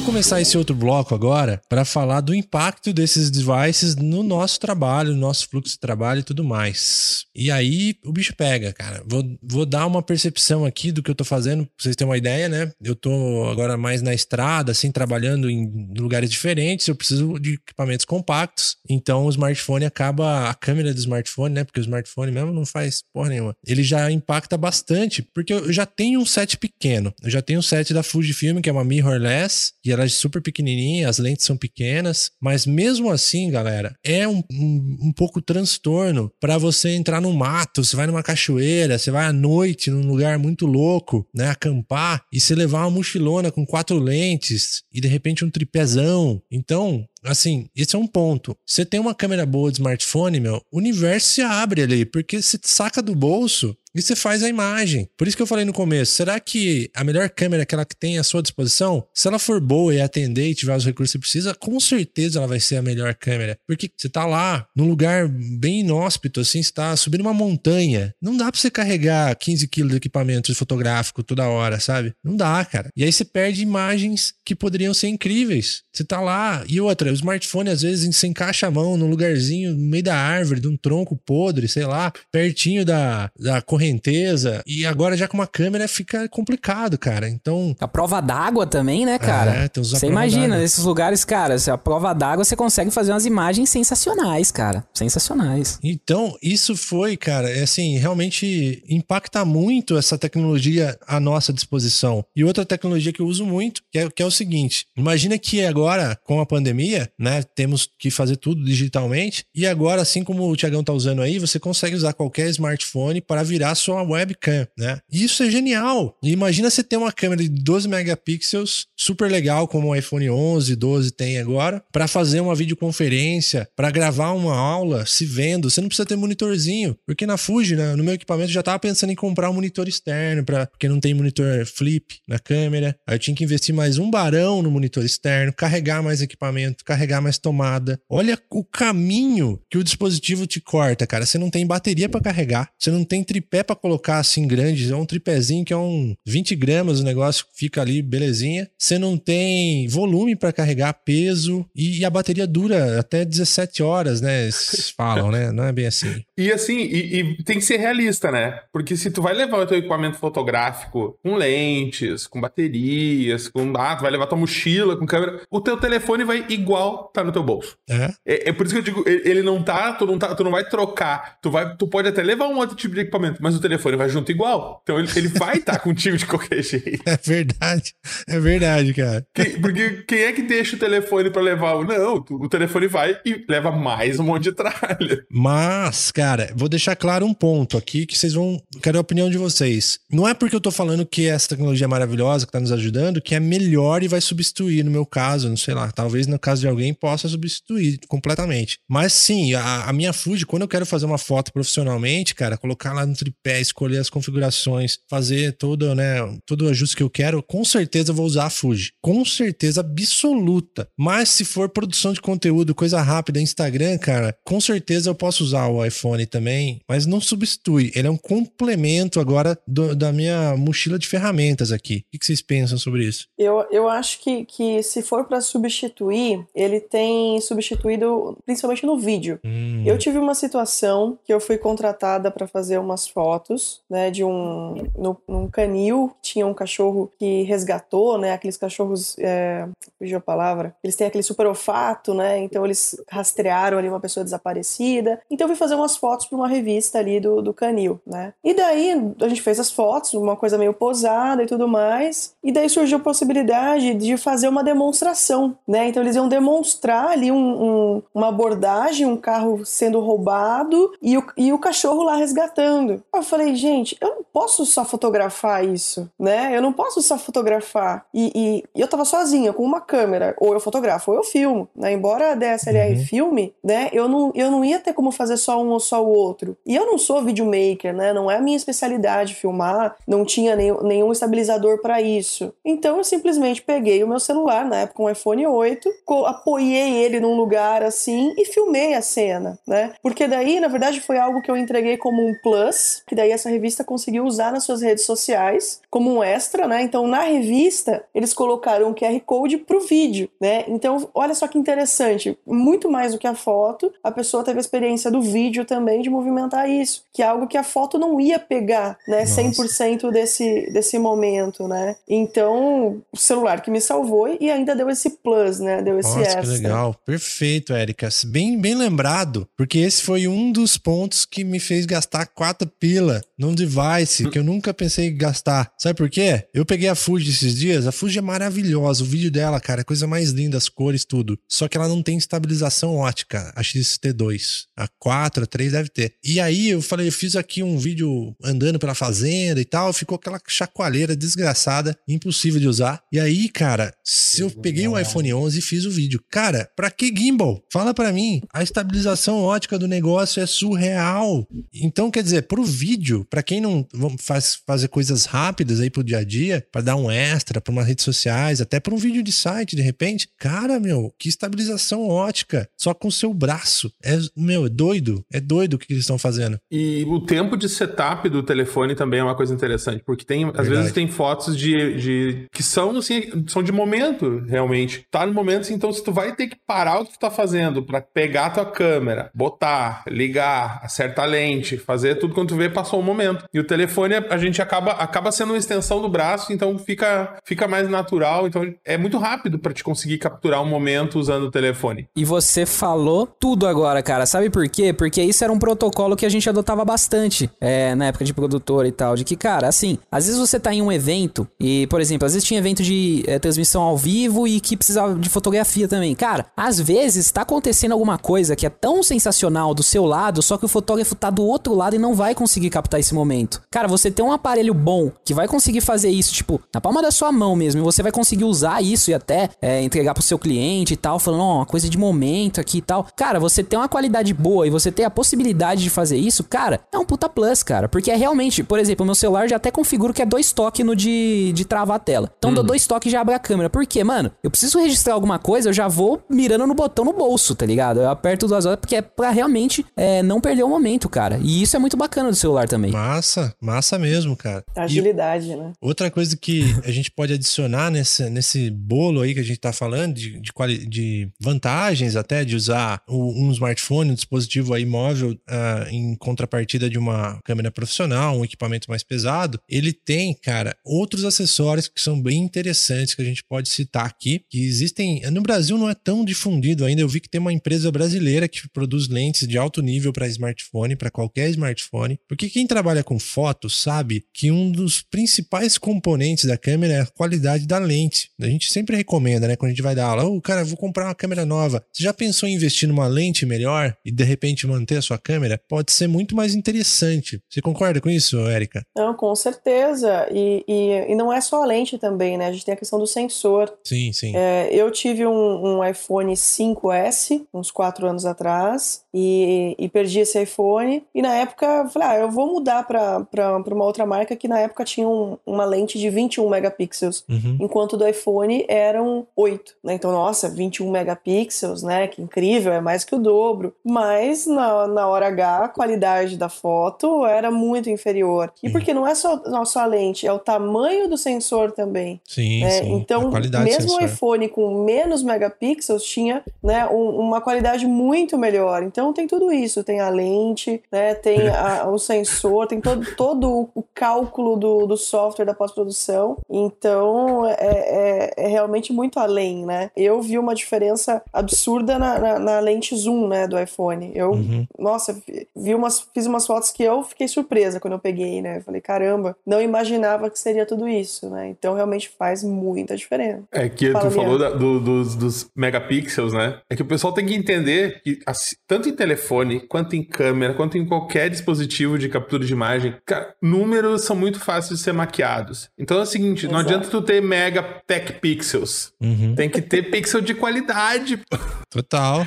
Começar esse outro bloco agora para falar do impacto desses devices no nosso trabalho, no nosso fluxo de trabalho e tudo mais. E aí o bicho pega, cara. Vou, vou dar uma percepção aqui do que eu tô fazendo, pra vocês terem uma ideia, né? Eu tô agora mais na estrada, assim, trabalhando em lugares diferentes, eu preciso de equipamentos compactos. Então o smartphone acaba, a câmera do smartphone, né? Porque o smartphone mesmo não faz porra nenhuma. Ele já impacta bastante, porque eu já tenho um set pequeno. Eu já tenho um set da Fujifilm, que é uma mirrorless, e ela é super pequenininha, as lentes são pequenas, mas mesmo assim, galera, é um, um, um pouco transtorno para você entrar no mato, você vai numa cachoeira, você vai à noite num lugar muito louco, né, acampar, e você levar uma mochilona com quatro lentes e de repente um tripézão. Então, assim, esse é um ponto. Você tem uma câmera boa de smartphone, meu, o universo se abre ali, porque você saca do bolso e você faz a imagem. Por isso que eu falei no começo, será que a melhor câmera que ela tem à sua disposição, se ela for boa e atender e tiver os recursos que precisa, com certeza ela vai ser a melhor câmera. Porque você tá lá, num lugar bem inóspito, assim, você tá subindo uma montanha. Não dá pra você carregar 15 quilos de equipamento fotográfico toda hora, sabe? Não dá, cara. E aí você perde imagens que poderiam ser incríveis. Você tá lá, e outra, o smartphone às vezes você encaixa a mão num lugarzinho no meio da árvore, de um tronco podre, sei lá, pertinho da, da correnteza. E agora já com uma câmera fica complicado, cara. Então, A prova d'água também, né, cara? É, tem Você imagina, nesses lugares, cara, a prova d'água você consegue fazer umas imagens sensacionais, cara. Sensacionais. Então, isso foi, cara, é assim, realmente impacta muito essa tecnologia à nossa disposição. E outra tecnologia que eu uso muito, que é, que é o seguinte: imagina que agora, com a pandemia, né, temos que fazer tudo digitalmente, e agora, assim como o Tiagão tá usando aí, você consegue usar qualquer smartphone para virar sua webcam, né? Isso é genial. Imagina você ter uma câmera de 12 megapixels, super legal, como o iPhone 11, 12 tem agora, para fazer uma videoconferência, para gravar uma aula se vendo. Você não precisa ter monitorzinho, porque na Fuji, né, no meu equipamento, eu já tava pensando em comprar um monitor externo, pra, porque não tem monitor flip na câmera. Aí eu tinha que investir mais um barão no monitor externo, carregar mais equipamento, carregar mais tomada. Olha o caminho que o dispositivo te corta, cara. Você não tem bateria para carregar, você não tem tripé para colocar assim grande, é um tripézinho que é um 20 gramas, o negócio fica ali belezinha. Você não tem volume para carregar, peso e a bateria dura até 17 horas, né? Eles falam, né? Não é bem assim. E assim, e, e tem que ser realista, né? Porque se tu vai levar o teu equipamento fotográfico com lentes, com baterias, com ah, tu vai levar tua mochila com câmera, o teu telefone vai igual tá no teu bolso. É? É, é por isso que eu digo, ele ele não tá, tu não tá, tu não vai trocar, tu vai, tu pode até levar um outro tipo de equipamento, mas o telefone vai junto igual. Então ele, ele vai estar contigo de qualquer jeito. É verdade. É verdade, cara. Quem- porque quem é que deixa o telefone pra levar? o- Não, o telefone vai e leva mais um monte de tralha. Mas, cara, vou deixar claro um ponto aqui que vocês vão. Quero a opinião de vocês. Não é porque eu tô falando que essa tecnologia é maravilhosa, que tá nos ajudando, que é melhor e vai substituir, no meu caso, não sei lá, talvez no caso de de alguém, possa substituir completamente. Mas sim, a, a minha Fuji, quando eu quero fazer uma foto profissionalmente, cara, colocar lá no tripé, escolher as configurações, fazer todo, né, todo o ajuste que eu quero, com certeza eu vou usar a Fuji. Com certeza absoluta. Mas se for produção de conteúdo, coisa rápida, Instagram, cara, com certeza eu posso usar o iPhone também, mas não substitui. Ele é um complemento agora do, da minha mochila de ferramentas aqui. O que vocês pensam sobre isso? Eu, eu acho que, que se for para substituir, ele tem substituído principalmente no vídeo. Hum. Eu tive uma situação que eu fui contratada para fazer umas fotos, né, de um no, num canil tinha um cachorro que resgatou, né, aqueles cachorros, é, fugiu a palavra, eles têm aquele super olfato, né, então eles rastrearam ali uma pessoa desaparecida. Então eu fui fazer umas fotos para uma revista ali do, do canil, né. E daí a gente fez as fotos, uma coisa meio posada e tudo mais, e daí surgiu a possibilidade de fazer uma demonstração, né, então eles iam demonstrar ali um, um, uma abordagem, um carro sendo roubado e o, e o cachorro lá resgatando. Eu falei, gente, eu não posso só fotografar isso, né? Eu não posso só fotografar. E, e, e eu tava sozinha com uma câmera, ou eu fotografo ou eu filmo, né? Embora a DSLR uhum. filme, né? Eu não, eu não ia ter como fazer só um ou só o outro. E eu não sou videomaker, né? Não é a minha especialidade filmar, não tinha nenhum, nenhum estabilizador para isso. Então eu simplesmente peguei o meu celular, na época um iPhone 8, apoiei ele num lugar assim e filmei a cena, né? Porque daí, na verdade, foi algo que eu entreguei como um plus, que daí essa revista conseguiu usar nas suas redes sociais como um extra, né? Então, na revista, eles colocaram um QR Code pro vídeo, né? Então, olha só que interessante, muito mais do que a foto, a pessoa teve a experiência do vídeo também de movimentar isso, que é algo que a foto não ia pegar, né? Nossa. 100% desse, desse momento, né? Então, o celular que me salvou e ainda deu esse plus, né? Deu esse Nossa, extra. que legal. Perfeito, Érica. Bem, bem lembrado, porque esse foi um dos pontos que me fez gastar quatro pila num device que eu nunca pensei em gastar. Sabe por quê? Eu peguei a Fuji esses dias, a Fuji é maravilhosa, o vídeo dela, cara, é coisa mais linda, as cores, tudo. Só que ela não tem estabilização ótica, a XT2. A 4, a 3 deve ter. E aí eu falei, eu fiz aqui um vídeo andando pela fazenda e tal, ficou aquela chacoalheira desgraçada, impossível de usar. E aí, cara, se eu peguei o iPhone 11 e fiz o vídeo. Cara, pra que gimbal? Fala para mim. A estabilização ótica do negócio é surreal. Então, quer dizer, pro vídeo, para quem não faz fazer coisas rápidas aí pro dia a dia, para dar um extra para umas redes sociais, até para um vídeo de site, de repente, cara, meu, que estabilização ótica, só com o seu braço. É, meu, é doido, é doido o que eles estão fazendo. E o tempo de setup do telefone também é uma coisa interessante, porque tem, Verdade. às vezes tem fotos de, de que são assim, são de momento, realmente. Tá no momento, assim, então se tu vai ter que parar o que tu tá fazendo para pegar a tua câmera, botar, ligar, acertar a lente, fazer tudo quando tu vê, passou o momento. E o telefone, a gente acaba, acaba sendo uma extensão do braço, então fica, fica mais natural. Então é muito rápido para te conseguir capturar um momento usando o telefone. E você falou tudo agora, cara. Sabe por quê? Porque isso era um protocolo que a gente adotava bastante é, na época de produtor e tal. De que, cara, assim, às vezes você tá em um evento e, por exemplo, às vezes tinha evento de é, transmissão ao vivo e que precisava de fotografia também. Cara, às vezes tá acontecendo alguma coisa que é tão sensacional do seu lado, só que o fotógrafo tá do outro lado e não vai conseguir captar esse momento. Cara, você tem um aparelho bom que vai conseguir fazer isso, tipo, na palma da sua mão mesmo, e você vai conseguir usar isso e até é, entregar pro seu cliente e tal, falando, ó, oh, uma coisa de momento aqui e tal. Cara, você tem uma qualidade boa e você tem a possibilidade de fazer isso, cara, é um puta plus, cara. Porque é realmente, por exemplo, meu celular já até configuro que é dois toques no de, de travar a tela. Então, hum. dou dois toques e já abre a câmera. Por quê, mano? Eu preciso registrar alguma coisa, eu já vou mirando no botão no bolso, tá ligado? Eu aperto duas horas porque é pra realmente é, não perder o momento, cara. E isso é muito bacana do celular também. Massa, massa mesmo, cara. Agilidade, e né? Outra coisa que a gente pode adicionar nesse, nesse bolo aí que a gente tá falando, de, de, quali, de vantagens até de usar um smartphone, um dispositivo aí móvel uh, em contrapartida de uma câmera profissional, um equipamento mais pesado, ele tem, cara, outros acessórios que são bem interessantes que a gente pode citar aqui, que existem, no Brasil não é tão difundido ainda, eu vi que tem uma empresa brasileira que produz lentes de alto nível para smartphone, para qualquer smartphone, porque quem trabalha com foto foto sabe que um dos principais componentes da câmera é a qualidade da lente. A gente sempre recomenda, né? Quando a gente vai dar aula, ô, oh, cara, vou comprar uma câmera nova. Você já pensou em investir numa lente melhor e de repente manter a sua câmera? Pode ser muito mais interessante. Você concorda com isso, Érica? Não, com certeza. E, e, e, não é só a lente também, né? A gente tem a questão do sensor. Sim, sim. É, eu tive um, um, iPhone 5S uns quatro anos atrás e, e, perdi esse iPhone. E na época eu falei, ah, eu vou mudar para uma outra marca que na época tinha um, uma lente de 21 megapixels, uhum. enquanto do iPhone eram 8. Né? Então, nossa, 21 megapixels, né? Que incrível, é mais que o dobro. Mas na, na hora H, a qualidade da foto era muito inferior. E porque não é só, não só a lente, é o tamanho do sensor também. Sim, né? sim. Então, mesmo o iPhone com menos megapixels tinha né, um, uma qualidade muito melhor. Então tem tudo isso, tem a lente, né, tem a, o sensor, tem todo, todo o cálculo do, do software da pós-produção. Então é, é, é, realmente muito além, né? Eu vi uma diferença absurda na, na, na lente zoom, né, do iPhone. Eu, uhum. nossa, vi umas, fiz umas fotos que eu fiquei surpresa quando eu peguei, né? Falei, caramba, não imaginava que seria tudo isso, né? Então realmente faz muita diferença. É que Fala, tu falou da, do, dos, dos megapixels, né? É que o pessoal tem que entender que assim, tanto em telefone, quanto em câmera, quanto em qualquer dispositivo de captura de imagem, cara, números são muito fáceis de ser maquiados. Então é o seguinte, Exato. não adianta tu ter mega tech pixels. Uhum. Tem que ter pixel de qualidade. Total.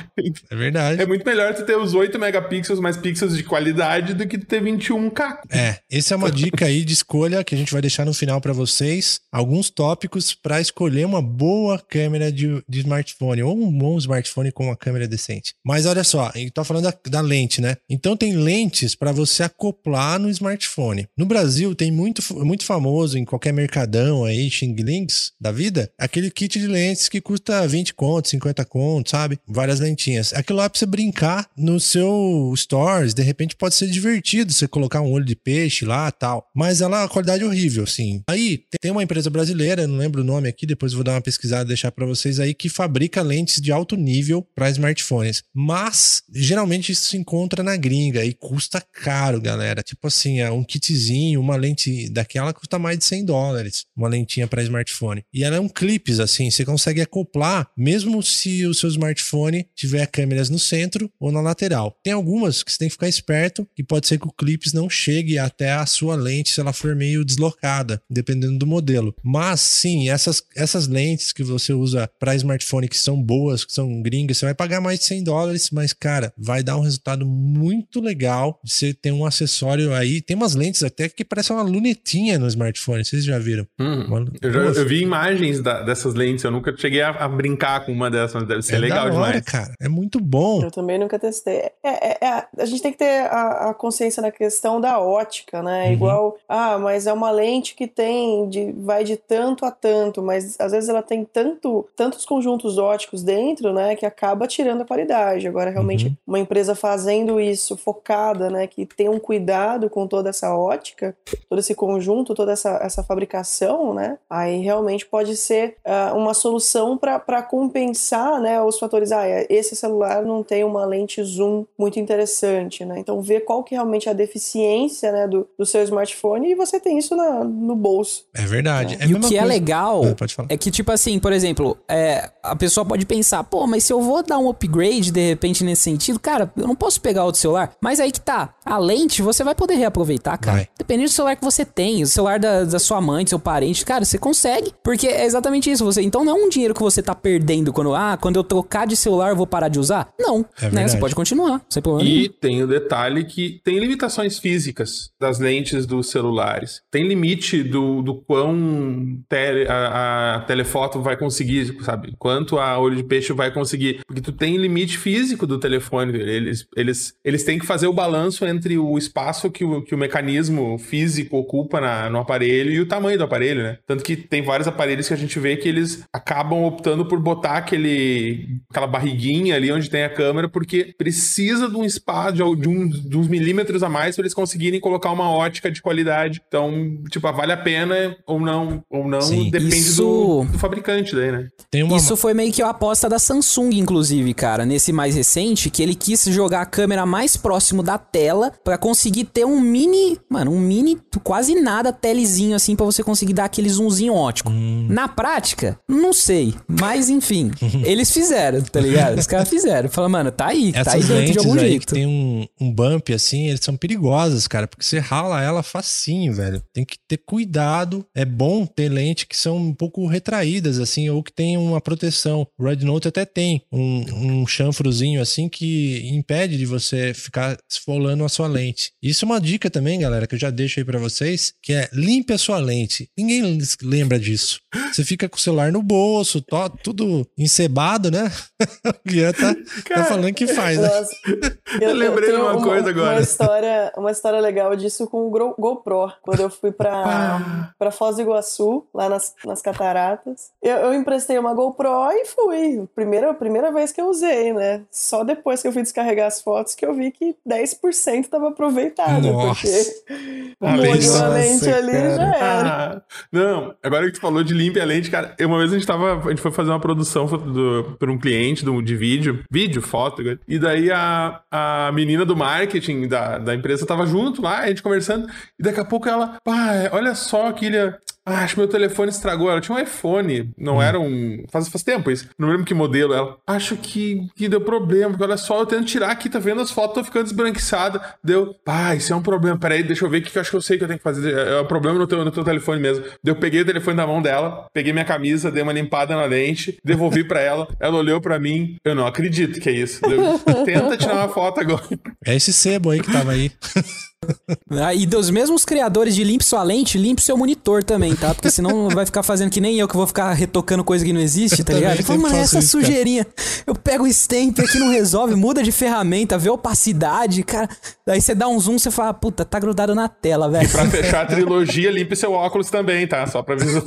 É verdade. É muito melhor tu ter os 8 megapixels mais pixels de qualidade do que tu ter 21K. É, essa é uma dica aí de escolha que a gente vai deixar no final para vocês. Alguns tópicos para escolher uma boa câmera de, de smartphone ou um bom smartphone com uma câmera decente. Mas olha só, gente tá falando da, da lente, né? Então tem lentes para você acoplar no smartphone. No Brasil tem muito, muito famoso em qualquer mercadão aí, Xing Links da vida, aquele kit de lentes que custa 20 contos, 50 contos, sabe? Várias lentinhas. Aquilo lá pra você brincar no seu stores, de repente pode ser divertido você colocar um olho de peixe lá tal. Mas ela, a qualidade é horrível, assim. Aí tem uma empresa brasileira, não lembro o nome aqui, depois vou dar uma pesquisada e deixar para vocês aí, que fabrica lentes de alto nível para smartphones. Mas geralmente isso se encontra na gringa e custa caro, galera. Tipo assim, é um kitzinho, uma lente daquela custa mais de 100 dólares, uma lentinha para smartphone. E ela é um clips, assim, você consegue acoplar, mesmo se o seu smartphone tiver câmeras no centro ou na lateral. Tem algumas que você tem que ficar esperto, que pode ser que o clips não chegue até a sua lente se ela for meio deslocada, dependendo do modelo. Mas sim, essas, essas lentes que você usa para smartphone que são boas, que são gringas, você vai pagar mais de 100 dólares, mas cara, vai dar um resultado muito legal. Você tem um acessório aí, tem umas lentes até que parecem uma lunetinha no smartphone, vocês já viram? Hum, uma... eu, já, eu, vi imagens da, dessas lentes, eu nunca cheguei a, a, brincar com uma dessas, mas deve ser é legal hora, demais. cara, é muito bom. Eu também nunca testei. É, é, é, a gente tem que ter a, a, consciência na questão da ótica, né? Uhum. Igual, ah, mas é uma lente que tem, de, vai de tanto a tanto, mas às vezes ela tem tanto, tantos conjuntos óticos dentro, né, que acaba tirando a qualidade. Agora, realmente, uhum. Uma empresa fazendo isso, focada, né, que tem um cuidado com toda essa ótica, todo esse conjunto, toda essa, essa fabricação, né, aí realmente pode ser uh, uma solução para compensar, né, os fatores. Ah, esse celular não tem uma lente zoom muito interessante, né, então ver qual que realmente é a deficiência, né, do, do seu smartphone e você tem isso na, no bolso. É verdade. É. É e o que é coisa... é legal ah, é que, tipo assim, por exemplo, é, a pessoa pode pensar, pô, mas se eu vou dar um upgrade de repente nesse sentido, cara, eu não posso pegar outro celular. Mas aí que tá, a lente você vai poder reaproveitar, cara. Vai. Dependendo do celular que você tem, o celular da, da sua mãe, do seu parente, cara, você consegue. Porque é exatamente isso. Você, então não é um dinheiro que você tá perdendo quando, ah, quando eu trocar de celular eu vou parar de usar. Não, é né? Você pode continuar, sem problema. E tem o detalhe que tem limitações físicas das lentes dos celulares. Tem limite do, do quão tele, a, a telefoto vai conseguir, sabe? Quanto a olho de peixe vai conseguir. Porque tu tem limite físico do telefone. Eles, eles, eles têm que fazer o balanço entre o espaço que o, que o mecanismo físico ocupa na, no aparelho e o tamanho do aparelho, né? Tanto que tem vários aparelhos que a gente vê que eles acabam optando por botar aquele, aquela barriguinha ali onde tem a câmera, porque precisa de um espaço, de, de, um, de uns milímetros a mais para eles conseguirem colocar uma ótica de qualidade. Então, tipo, vale a pena ou não, ou não, Sim, depende isso... do, do, fabricante daí, né? Uma... Isso foi meio que a aposta da Samsung, inclusive, cara, nesse mais recente, que ele quis jogar a câmera mais próximo da tela pra conseguir ter um mini, mano, um mini quase nada telezinho assim pra você conseguir dar aquele zoomzinho ótico. Na prática, não sei, mas enfim, eles fizeram, tá ligado? Os caras fizeram. Fala, mano, tá aí, tá aí Essas dentro de algum jeito. que tem um, um bump assim, eles são perigosas, cara, porque você rala ela facinho, velho. Tem que ter cuidado. É bom ter lente que são um pouco retraídas, assim, ou que tem uma proteção. O Red Note até tem um, um chanfrozinho assim que impede de você ficar esfolando a sua lente. Isso é uma dica também, galera, que eu já deixo aí pra vocês, que é limpe a sua lente. Ninguém lembra disso. Você fica com o celular no bolso, tó- tudo encebado, né? o Guian tá, tá falando que faz, né? Nossa, eu, lembrei de tenho uma coisa agora. Uma história, uma história legal disso com o GoPro. Quando eu fui pra, Ah. pra Foz do Iguaçu, lá nas, nas cataratas, eu, eu emprestei uma GoPro e fui. Primeira, primeira vez que eu usei, né? Só depois que eu fui descarregar as fotos que eu vi que 10% tava aproveitado. Nossa. Porque o molho lente ali cara. já era. Ah, não, agora que tu falou de limpa a lente, cara, eu- uma vez a gente tava, a gente foi fazer uma produção do, por um cliente do, de vídeo, vídeo, foto, e daí a, a menina do marketing da, da empresa tava junto lá, a gente conversando, e daqui a pouco ela, pá, olha só, Kilha, ah, acho que meu telefone estragou. Ela tinha um iPhone, não era um. Faz, faz tempo isso. Não lembro que modelo. Ela, acho que, que deu problema, porque olha só, eu tento tirar aqui, tá vendo as fotos, tô ficando esbranquiçada. Deu, pá, isso é um problema. Peraí, deixa eu ver o que eu acho que eu sei que eu tenho que fazer. É um problema no teu, no teu telefone mesmo. Daí eu peguei o telefone da mão dela, peguei minha camisa, dei uma limpada na lente, devolvi pra ela. Ela olhou pra mim, eu não acredito que é isso. Deu, Tenta tirar uma foto agora. É esse sebo aí que tava aí. Ah, e dos mesmos criadores de limpe sua lente, limpe seu monitor também, tá? Porque senão vai ficar fazendo que nem eu que vou ficar retocando coisa que não existe, tá Eu ligado? mano, faço essa isso, cara." sujeirinha. Eu pego o stamp aqui, não resolve, muda de ferramenta, vê opacidade, cara. Daí você dá um zoom, você fala, puta, tá grudado na tela, velho. Pra fechar a trilogia, limpe seu óculos também, tá? Só pra avisar.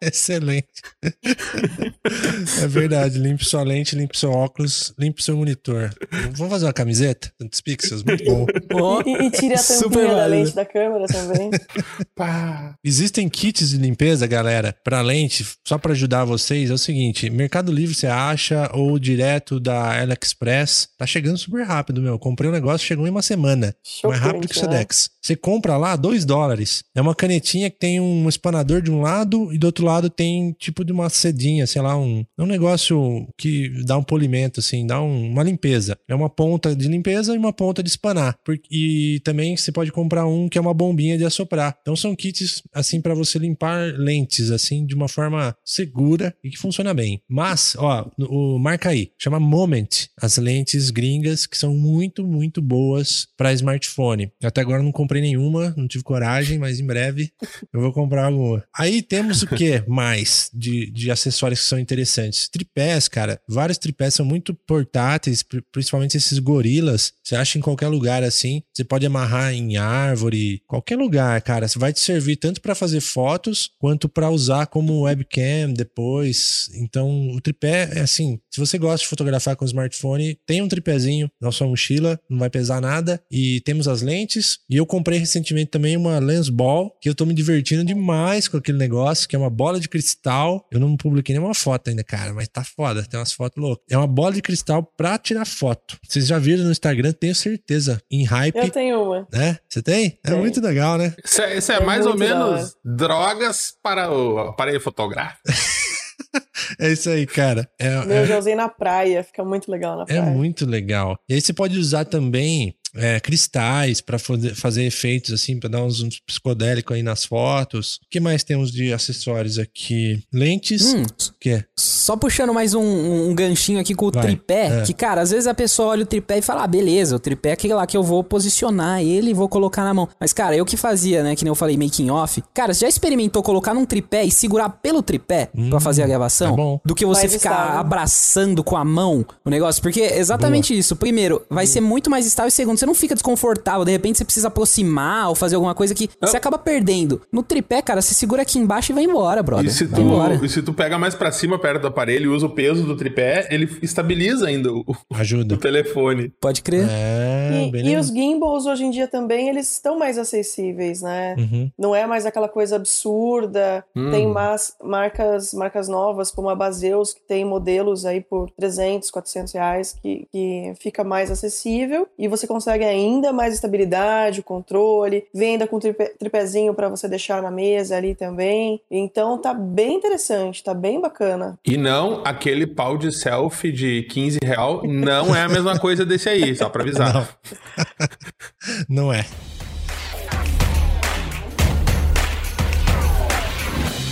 Excelente. é verdade. Limpe sua lente, limpe seu óculos, limpe seu monitor. Vamos fazer uma camiseta? Tantos pixels, muito bom. E, e tire a tampinha da lente da câmera também. Pá. Existem kits de limpeza, galera, para lente, só para ajudar vocês. É o seguinte: Mercado Livre você acha ou direto da AliExpress. Tá chegando super rápido, meu. Comprei um negócio, chegou em uma semana. Mais rápido que o Chocante, né? Sedex. Você compra lá, 2 dólares. É uma canetinha que tem um espanador de um lado e do outro lado tem tipo de uma sedinha, sei lá, um, é um negócio que dá um polimento, assim, dá um- uma limpeza. É uma ponta de limpeza e uma ponta de espanar. E também você pode comprar um que é uma bombinha de assoprar. Então são kits, assim, para você limpar lentes, assim, de uma forma segura e que funciona bem. Mas, ó, o, marca aí, chama Moment, as lentes gringas que são muito, muito boas para smartphone. Até agora não comprei nenhuma, não tive coragem, mas em breve eu vou comprar alguma. Aí temos o que mais de, de acessórios que são interessantes? Tripés, cara. Vários tripés são muito portáteis, pri- principalmente esses gorilas. Você acha em qualquer lugar assim. Você pode amarrar em árvore, qualquer lugar, cara. Você vai te servir tanto para fazer fotos quanto para usar como webcam depois. Então, o tripé é assim. Se você gosta de fotografar com smartphone, tem um tripézinho na sua mochila, não vai pesar nada. E temos as lentes. E eu comprei recentemente também uma lens ball, que eu tô me divertindo demais com aquele negócio, que é uma bola de cristal. Eu não publiquei nenhuma foto ainda, cara, mas tá foda. Tem umas fotos loucas. É uma bola de cristal pra tirar foto. Vocês já viram no Instagram, tenho certeza. Em hype. Eu tenho uma. Né? Você tem? É Tenho. muito legal, né? Isso é, isso é É mais ou menos drogas para o aparelho fotográfico. É isso aí, cara. É, Meu, é- eu já usei na praia, fica muito legal na É praia. muito legal. E aí você pode usar também é, cristais para fazer efeitos assim, para dar uns, uns psicodélicos aí nas fotos. O que mais temos de acessórios aqui? Lentes. Hum, O quê? Só puxando mais um, um- ganchinho aqui com o Vai, tripé, é. que, cara, às vezes a pessoa olha o tripé e fala, ah, beleza, o tripé é aquele lá que eu vou posicionar ele e vou colocar na mão. Mas, cara, eu que fazia, né, que nem eu falei, making off. Cara, você já experimentou colocar num tripé e segurar pelo tripé pra fazer a gravação? é bom. Do que você Mais ficar estável. abraçando com a mão o negócio? Porque é exatamente isso. Primeiro, vai ser muito mais estável. E segundo, você não fica desconfortável. De repente você precisa aproximar ou fazer alguma coisa que Não. você acaba perdendo. No tripé, cara, você segura aqui embaixo e vai embora, brother. E se, vai embora. tu, e se tu pega mais pra cima, perto do aparelho, e usa o peso do tripé, ele estabiliza ainda o, o Ajuda. telefone. Pode crer. É, E, e os gimbals hoje em dia também, eles estão mais acessíveis, né? Uhum. Não é mais aquela coisa absurda. Hum. Tem mas, marcas, marcas novas, como a Baseus, que tem modelos aí por 300, 400 reais, que, que fica mais acessível. E você consegue ainda mais estabilidade, controle. Venda com tripé, tripézinho para você deixar na mesa ali também. Então tá bem interessante, tá bem bacana. E não aquele pau de selfie de 15 real, não é a mesma coisa desse aí, só pra avisar. Não. Não é.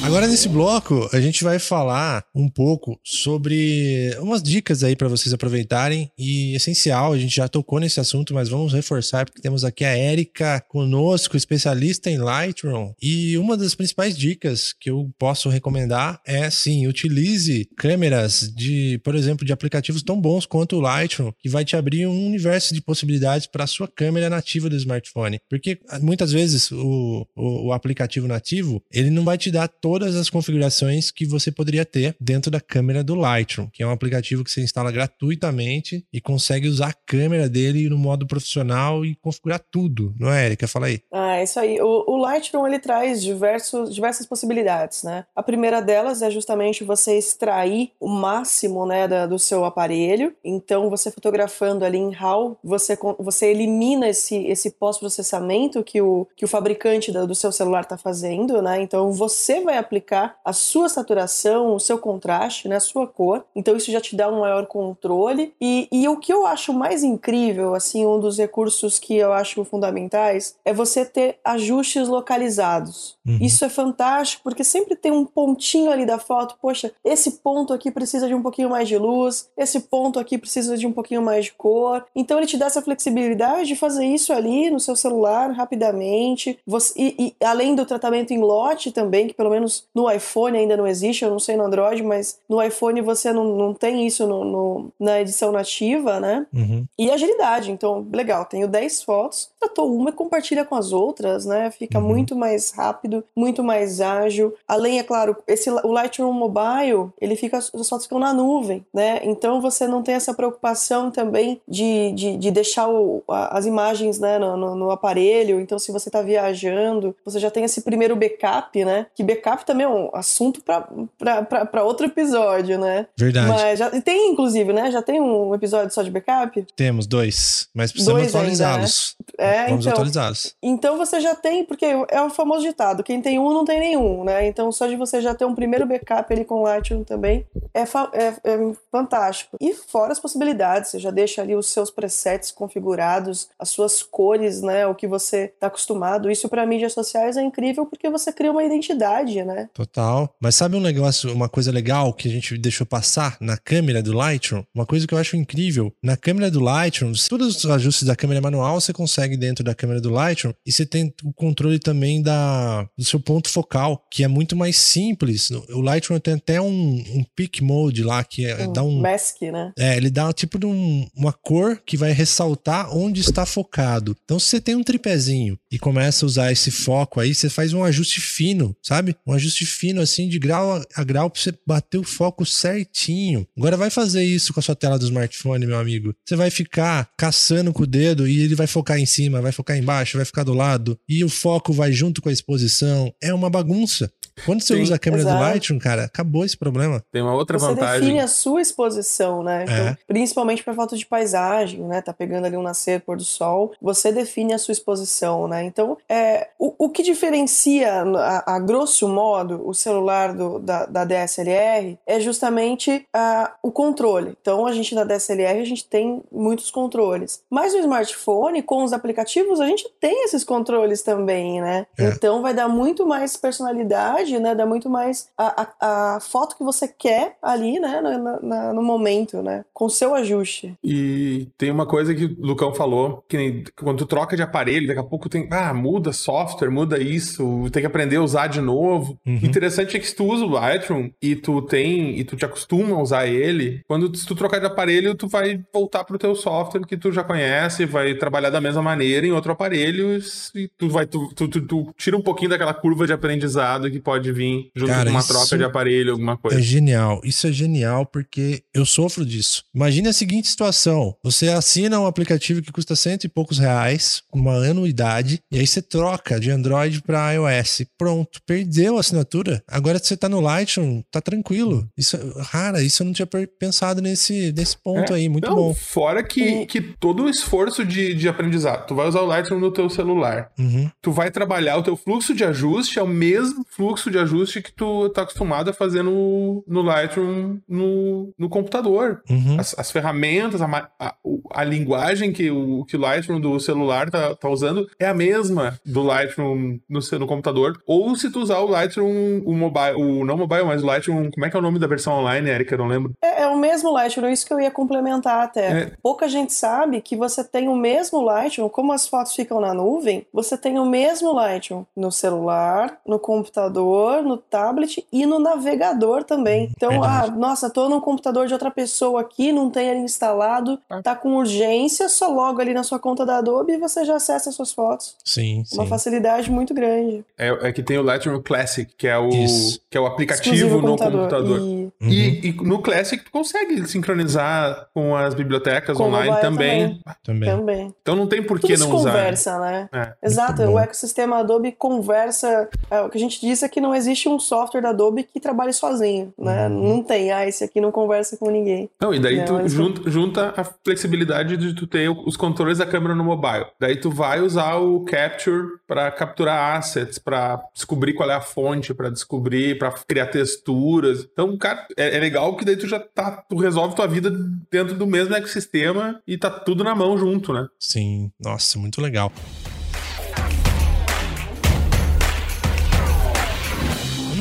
Agora nesse bloco a gente vai falar um pouco sobre umas dicas aí para vocês aproveitarem e essencial, a gente já tocou nesse assunto, mas vamos reforçar porque temos aqui a Érica conosco, especialista em Lightroom, e uma das principais dicas que eu posso recomendar é sim, utilize câmeras de, por exemplo, de aplicativos tão bons quanto o Lightroom, que vai te abrir um universo de possibilidades para a sua câmera nativa do smartphone, porque muitas vezes o, o, o aplicativo nativo, ele não vai te dar todas as configurações que você poderia ter dentro da câmera do Lightroom, que é um aplicativo que você instala gratuitamente e consegue usar a câmera dele no modo profissional e configurar tudo, não é, Erika? Fala aí. Ah, é isso aí. O, o Lightroom ele traz diversos, diversas possibilidades, né? A primeira delas é justamente você extrair o máximo, né, da- do seu aparelho. Então, você fotografando ali em RAW, você, você elimina esse, esse pós-processamento que o, que o fabricante da- do seu celular está fazendo, né? Então, você vai aplicar a sua saturação, o seu contraste, né, a sua cor. Então, isso já te dá um maior controle. E, e o que eu acho mais incrível, assim, um dos recursos que eu acho fundamentais é você ter ajustes localizados. Uhum. Isso é fantástico porque sempre tem um pontinho ali da foto. Poxa, esse ponto aqui precisa de um pouquinho mais de luz, esse ponto aqui precisa de um pouquinho mais de cor. Então ele te dá essa flexibilidade de fazer isso ali no seu celular rapidamente. Você- e, e além do tratamento em lote também, que pelo menos no iPhone ainda não existe, eu não sei no Android, mas no iPhone você não, não tem isso no- no- na edição nativa, né? Uhum. E agilidade, então, legal, tenho 10 fotos, tratou uma e compartilha com as outras, né? Fica Uhum. muito mais rápido, muito mais ágil. Além, é claro, esse, o Lightroom Mobile, ele fica, as fotos ficam na nuvem, né? Então você não tem essa preocupação também de, de, de deixar o- a- as imagens né, no, no- no aparelho. Então, se você está viajando, você já tem esse primeiro backup, né? Que backup também é um assunto para outro episódio, né? Verdade. Mas já tem, inclusive, né? Já tem um episódio só de backup. Temos dois, mas precisamos atualizá-los. É, Vamos então. atualizá-los. Então você já tem, porque é o famoso ditado: quem tem um não tem nenhum, né? Então só de você já ter um primeiro backup ali com o Lightroom também é, é- é fantástico. E fora as possibilidades, você já deixa ali os seus presets configurados, as suas cores, né? O que você está acostumado. Isso para mídias sociais é incrível porque você cria uma identidade, né? Total. Mas sabe um negócio, uma coisa legal que a gente deixou passar na câmera do Lightroom? Uma coisa que eu acho incrível. Na câmera do Lightroom, todos os ajustes da câmera manual você consegue dentro da câmera do Lightroom e você tem o controle também da, do seu ponto focal, que é muito mais simples. O Lightroom tem até um, um peak mode lá, que é, dá um, Mask, né? é, ele dá tipo de um- uma cor que vai ressaltar onde está focado. Então, se você tem um tripézinho e começa a usar esse foco aí, você faz um ajuste fino, sabe? Um ajuste fino assim, de grau a- a grau, pra você bater o foco certinho. Agora vai fazer isso com a sua tela do smartphone, meu amigo. Você vai ficar caçando com o dedo e ele vai focar em cima, vai focar embaixo, vai ficar do lado. E o foco vai junto com a exposição. É uma bagunça. Quando você Sim, usa a câmera exato. do Lightroom, cara, acabou esse problema. Tem uma outra Você vantagem. define a sua exposição, né? Então, É. Principalmente para foto de paisagem, né? Tá pegando ali um nascer, pôr do sol. Você define a sua exposição, né? Então, é, o, o que diferencia, a, a grosso modo, o celular do- da, da DSLR é justamente ah, o controle. Então, a gente na DSLR, a gente tem muitos controles. Mas no smartphone, com os aplicativos, a gente tem esses controles também, né? É. Então, vai dar muito mais personalidade hoje, né, dá muito mais a, a, a foto que você quer ali, né, no, no, no momento, né, com o seu ajuste. E tem uma coisa que o Lucão falou, que nem, quando tu troca de aparelho, daqui a pouco tem, ah, muda software, muda isso, tem que aprender a usar de novo. Uhum. Interessante é que se tu usa o Lightroom e tu tem, e tu te acostuma a usar ele, quando se tu trocar de aparelho, tu vai voltar pro teu software que tu já conhece, vai trabalhar da mesma maneira em outro aparelho e tu vai, tu, tu, tu, tu tira um pouquinho daquela curva de aprendizado que pode vir junto Cara, com uma troca de aparelho, alguma coisa. É genial. Isso é genial porque eu sofro disso. Imagine a seguinte situação: você assina um aplicativo que custa cento e poucos reais, uma anuidade, e aí você troca de Android para iOS. Pronto, perdeu a assinatura. Agora você tá no Lightroom, tá tranquilo. Isso, rara, isso eu não tinha pensado nesse, nesse ponto É, aí. Muito não, bom. Fora que, que todo o esforço de, de aprendizado, tu vai usar o Lightroom no teu celular. Uhum. Tu vai trabalhar o teu fluxo de ajuste, é o mesmo fluxo de ajuste que tu tá acostumado a fazer no, no Lightroom no, no computador. Uhum. As, as ferramentas, a, a, a linguagem que o, que o Lightroom do celular tá, tá usando é a mesma do Lightroom no, no computador. Ou se tu usar o Lightroom, o mobile, o não mobile, mas o Lightroom, como é que é o nome da versão online, Erika? Eu não lembro. É, é o mesmo Lightroom, isso que eu ia complementar até. É. Pouca gente sabe que você tem o mesmo Lightroom, como as fotos ficam na nuvem, você tem o mesmo Lightroom no celular, no computador, no tablet e no navegador também. Então, verdade. ah, nossa, tô no computador de outra pessoa aqui, não tem ele instalado, tá com urgência, só logo ali na sua conta da Adobe e você já acessa as suas fotos. Sim, Uma sim. facilidade muito grande. É, é que tem o Lightroom Classic, que é o, Isso. que é o aplicativo Exclusivo no computador. E Uhum. E, e no Classic tu consegue sincronizar com as bibliotecas Com online também. Também. também. Então não tem por que Tudo não usar. conversa, né? É. Exato, o ecossistema Adobe conversa. é, o que a gente diz é que não existe um software da Adobe que trabalhe sozinho, né? Uhum. Não tem, ah, esse aqui não conversa com ninguém. Não, e daí Não, tu junta, junta a flexibilidade de tu ter os controles da câmera no mobile. Daí tu vai usar o Capture para capturar assets, para descobrir qual é a fonte, para descobrir, para criar texturas. Então, cara, é, é legal que daí tu já tá, tu resolve tua vida dentro do mesmo ecossistema e tá tudo na mão junto, né? Sim, nossa, muito legal.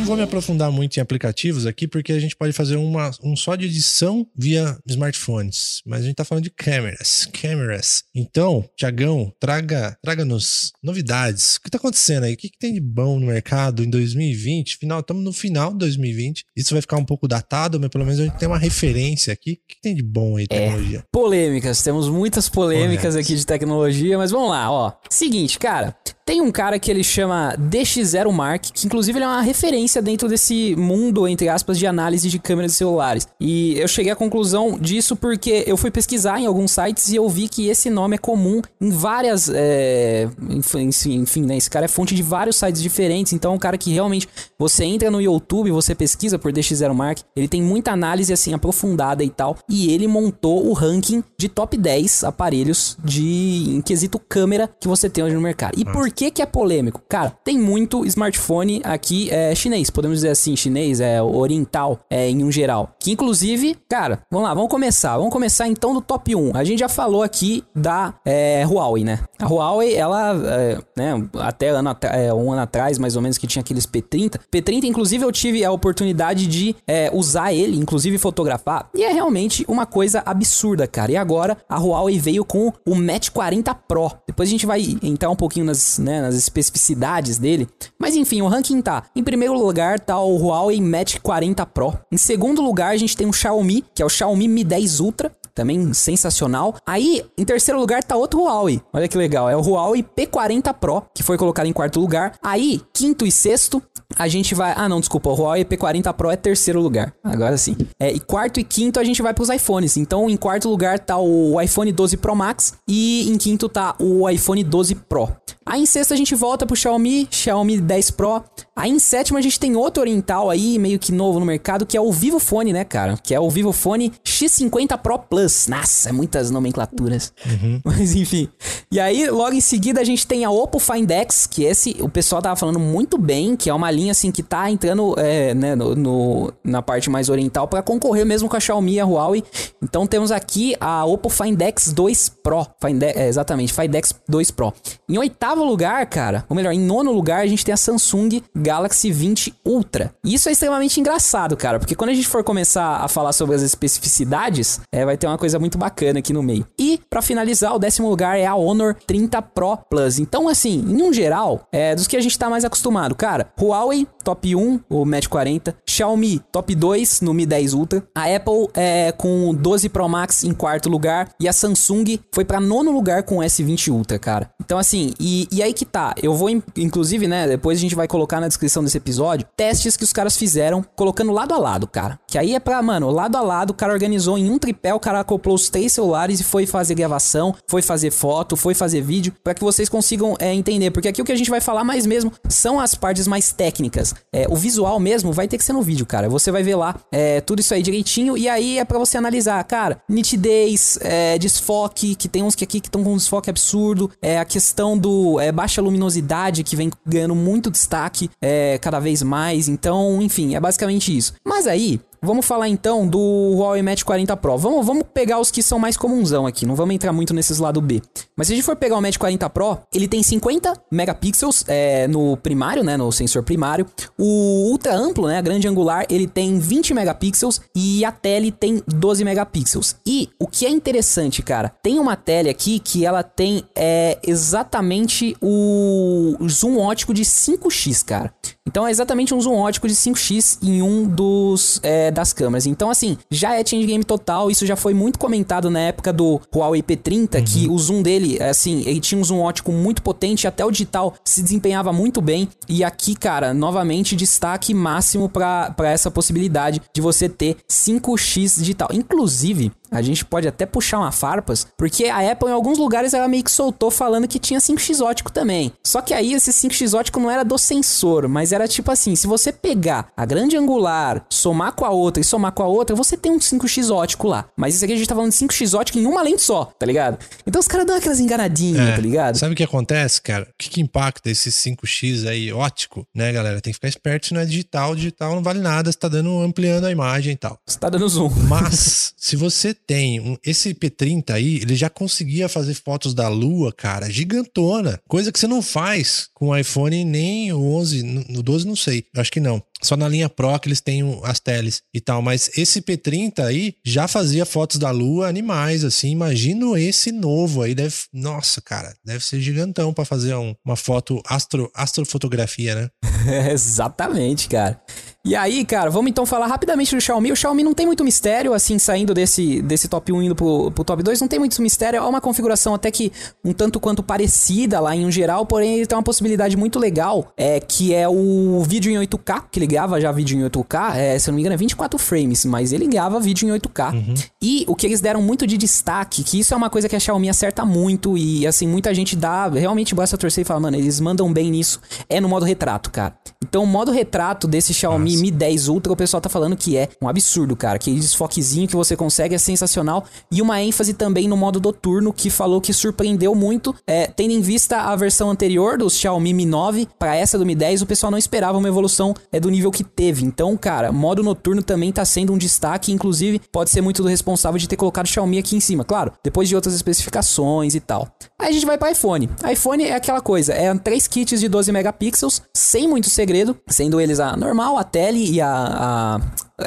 Vou me aprofundar muito em aplicativos aqui, porque a gente pode fazer uma, um só de edição via smartphones. Mas a gente tá falando de câmeras. Câmeras. Então, Tiagão, traga, traga-nos novidades. O que tá acontecendo aí? O que, que tem de bom no mercado em 2020? Final, estamos no final de 2020. Isso vai ficar um pouco datado, mas pelo menos a gente tem uma referência aqui. O que, que tem de bom aí, tecnologia? Polêmicas, temos muitas polêmicas Correto. aqui de tecnologia, mas vamos lá, ó. Seguinte, cara, tem um cara que ele chama DX0 Mark, que inclusive ele é uma referência dentro desse mundo, entre aspas, de análise de câmeras de celulares. E eu cheguei à conclusão disso porque eu fui pesquisar em alguns sites e eu vi que esse nome é comum em várias. É, enfim, enfim, né? Esse cara é fonte de vários sites diferentes, então é um cara que realmente você entra no YouTube, você pesquisa por DX0 Mark, ele tem muita análise assim aprofundada e tal, e ele montou o ranking de top 10 aparelhos de em quesito câmera que você tem hoje no mercado. E por que que é polêmico? Cara, tem muito smartphone aqui é, chinês, podemos dizer assim, chinês, é oriental, é, em um geral. Que inclusive, cara, vamos lá, vamos começar. Vamos começar então do top 1. A gente já falou aqui da é, Huawei, né? A Huawei, ela, é, né, até ano, é, um ano atrás, mais ou menos, que tinha aqueles P30. P30, inclusive, eu tive a oportunidade de é, usar ele, inclusive fotografar. E é realmente uma coisa absurda, cara. E agora a Huawei veio com o Mate 40 Pro. Depois a gente vai entrar um pouquinho nas, né, nas especificidades dele. Mas enfim, o ranking tá. Em primeiro lugar tá o Huawei Mate 40 Pro. Em segundo lugar, a gente tem o Xiaomi, que é o Xiaomi Mi 10 Ultra. Também sensacional. Aí, em terceiro lugar, tá outro Huawei. Olha que legal. É o Huawei P40 Pro, que foi colocado em quarto lugar. Aí, quinto e sexto, a gente vai. Ah, não, desculpa. O Huawei P40 Pro é terceiro lugar. Agora sim. É, e quarto e quinto a gente vai pros iPhones. Então, em quarto lugar tá o iPhone 12 Pro Max. E em quinto tá o iPhone 12 Pro. Aí em sexto a gente volta pro Xiaomi, Xiaomi 10 Pro. Aí em sétimo a gente tem outro oriental aí, meio que novo no mercado, que é o Vivo Fone, né, cara? Que é o Vivo Fone X50 Pro Plus. Plus. Nossa, muitas nomenclaturas. Mas enfim. E aí, logo em seguida, a gente tem a Oppo Find X, que esse o pessoal tava falando muito bem, que é uma linha assim que tá entrando é, né, no, no- na parte mais oriental para concorrer mesmo com a Xiaomi e a Huawei. Então temos aqui a Oppo Find X 2 Pro. Find, é, exatamente, Find X 2 Pro. Em oitavo lugar, cara, ou melhor, em nono lugar, a gente tem a Samsung Galaxy 20 Ultra. Isso é extremamente engraçado, cara, porque quando a gente for começar a falar sobre as especificidades, é, vai ter uma coisa muito bacana aqui no meio. E, pra finalizar, o décimo lugar é a Honor 30 Pro Plus. Então, assim, em um geral, é dos que a gente tá mais acostumado. Cara, Huawei, top 1, o Mate 40. Xiaomi, top 2 no Mi 10 Ultra. A Apple é com o 12 Pro Max em quarto lugar. E a Samsung foi pra nono lugar com o S20 Ultra, cara. Então, assim, e, e aí que tá. Eu vou, in- inclusive, né, depois a gente vai colocar na descrição desse episódio, testes que os caras fizeram, colocando lado a lado, cara. Que aí é pra, mano, lado a lado, o cara organizou em um tripé, o cara acoplou os três celulares e foi fazer gravação, foi fazer foto, foi fazer vídeo, pra que vocês consigam é, entender. Porque aqui o que a gente vai falar mais mesmo são as partes mais técnicas. É, o visual mesmo vai ter que ser no vídeo, cara. Você vai ver lá é, tudo isso aí direitinho e aí é pra você analisar, cara, nitidez, é, desfoque, que tem uns que aqui que estão com um desfoque absurdo, é a questão do é, baixa luminosidade que vem ganhando muito destaque é, cada vez mais. Então, enfim, é basicamente isso. Mas aí, Vamos falar então do Huawei Mate 40 Pro. Vamos, vamos pegar os que são mais comunsão aqui, não vamos entrar muito nesses lado B. Mas se a gente for pegar o Mate 40 Pro, ele tem 50 megapixels é, no primário, né, no sensor primário. O ultra amplo, né, grande angular, ele tem 20 megapixels e a tele tem 12 megapixels. E o que é interessante, cara, tem uma tele aqui que ela tem é, exatamente o zoom ótico de 5x, cara. Então é exatamente um zoom ótico de 5x em um dos é, das câmeras. Então assim, já é change game total. Isso já foi muito comentado na época do Huawei P30, que o zoom dele, assim, ele tinha um zoom ótico muito potente, até o digital se desempenhava muito bem. E aqui, cara, novamente destaque máximo para essa possibilidade de você ter 5x digital. Inclusive, a gente pode até puxar uma farpas, porque a Apple em alguns lugares ela meio que soltou falando que tinha 5x ótico também. Só que aí esse 5x ótico não era do sensor, mas era tipo assim, se você pegar a grande angular, somar com a outra e somar com a outra, você tem um 5x ótico lá. Mas isso aqui a gente tá falando de 5x ótico em uma lente só, tá ligado? Então os caras dão aquelas enganadinhas, É. tá ligado? Sabe o que acontece, cara? O que, que impacta esse 5x aí ótico, né, galera? Tem que ficar esperto se não é digital. Digital não vale nada, você tá dando, ampliando a imagem e tal. Você tá dando zoom. Mas, se você tem um, esse P30 aí, ele já conseguia fazer fotos da lua, cara, gigantona. Coisa que você não faz com o iPhone nem o 11, no no 12 não sei, acho que não. Só na linha Pro que eles têm as teles e tal, mas esse P30 aí já fazia fotos da lua animais, assim, imagino esse novo aí, deve, nossa, cara, deve ser gigantão pra fazer um- uma foto astro, astrofotografia, né? Exatamente, cara. E aí, cara, vamos então falar rapidamente do Xiaomi. O Xiaomi não tem muito mistério, assim, saindo desse, desse top 1 indo pro, pro top 2, não tem muito mistério. É uma configuração até que um tanto quanto parecida lá em um geral, porém ele tem uma possibilidade muito legal, é que é o vídeo em 8K, que ele grava já vídeo em 8K, é, se eu não me engano é 24 frames, mas ele grava vídeo em 8K. E o que eles deram muito de destaque, que isso é uma coisa que a Xiaomi acerta muito e, assim, muita gente dá realmente basta torcer e fala, mano, eles mandam bem nisso, é no modo retrato, cara. Então, o modo retrato desse Xiaomi Mi 10 Ultra, o pessoal tá falando que é um absurdo, cara. Aquele desfoquezinho que você consegue é sensacional. E uma ênfase também no modo noturno, que falou que surpreendeu muito. É, tendo em vista a versão anterior do Xiaomi Mi 9 para essa do Mi 10, o pessoal não esperava uma evolução é, do nível que teve. Então, cara, modo noturno também tá sendo um destaque. Inclusive, pode ser muito do responsável de ter colocado o Xiaomi aqui em cima. Claro, depois de outras especificações e tal. Aí a gente vai para iPhone. iPhone é aquela coisa, é três kits de 12 megapixels, sem muito segredo, sendo eles a normal, a tele e a, a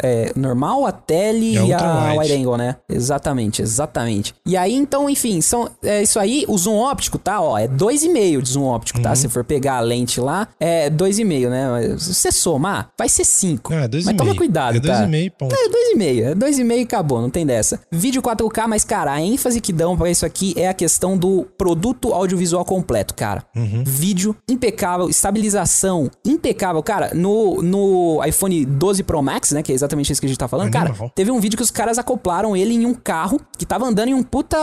é, normal, a tele E a e a wide angle, né? Exatamente, exatamente. E aí, então, enfim, são, é isso aí. O zoom óptico, tá? Ó, é 2,5 de zoom óptico, Uhum. tá? Se for pegar a lente lá, é 2,5, né? Mas Se você somar, vai ser 5. Ah, Mas 2,5. toma cuidado, é tá? 2,5, ponto. É 2,5, é 2,5 e acabou, não tem dessa. Vídeo 4K, mas cara, a ênfase que dão pra isso aqui é a questão do produto audiovisual completo, cara. Uhum. Vídeo impecável, estabilização impecável. Cara, no, no iPhone 12 Pro Max, né, que é exatamente isso que a gente tá falando, Animal. cara, teve um vídeo que os caras acoplaram ele em um carro que tava andando em um puta,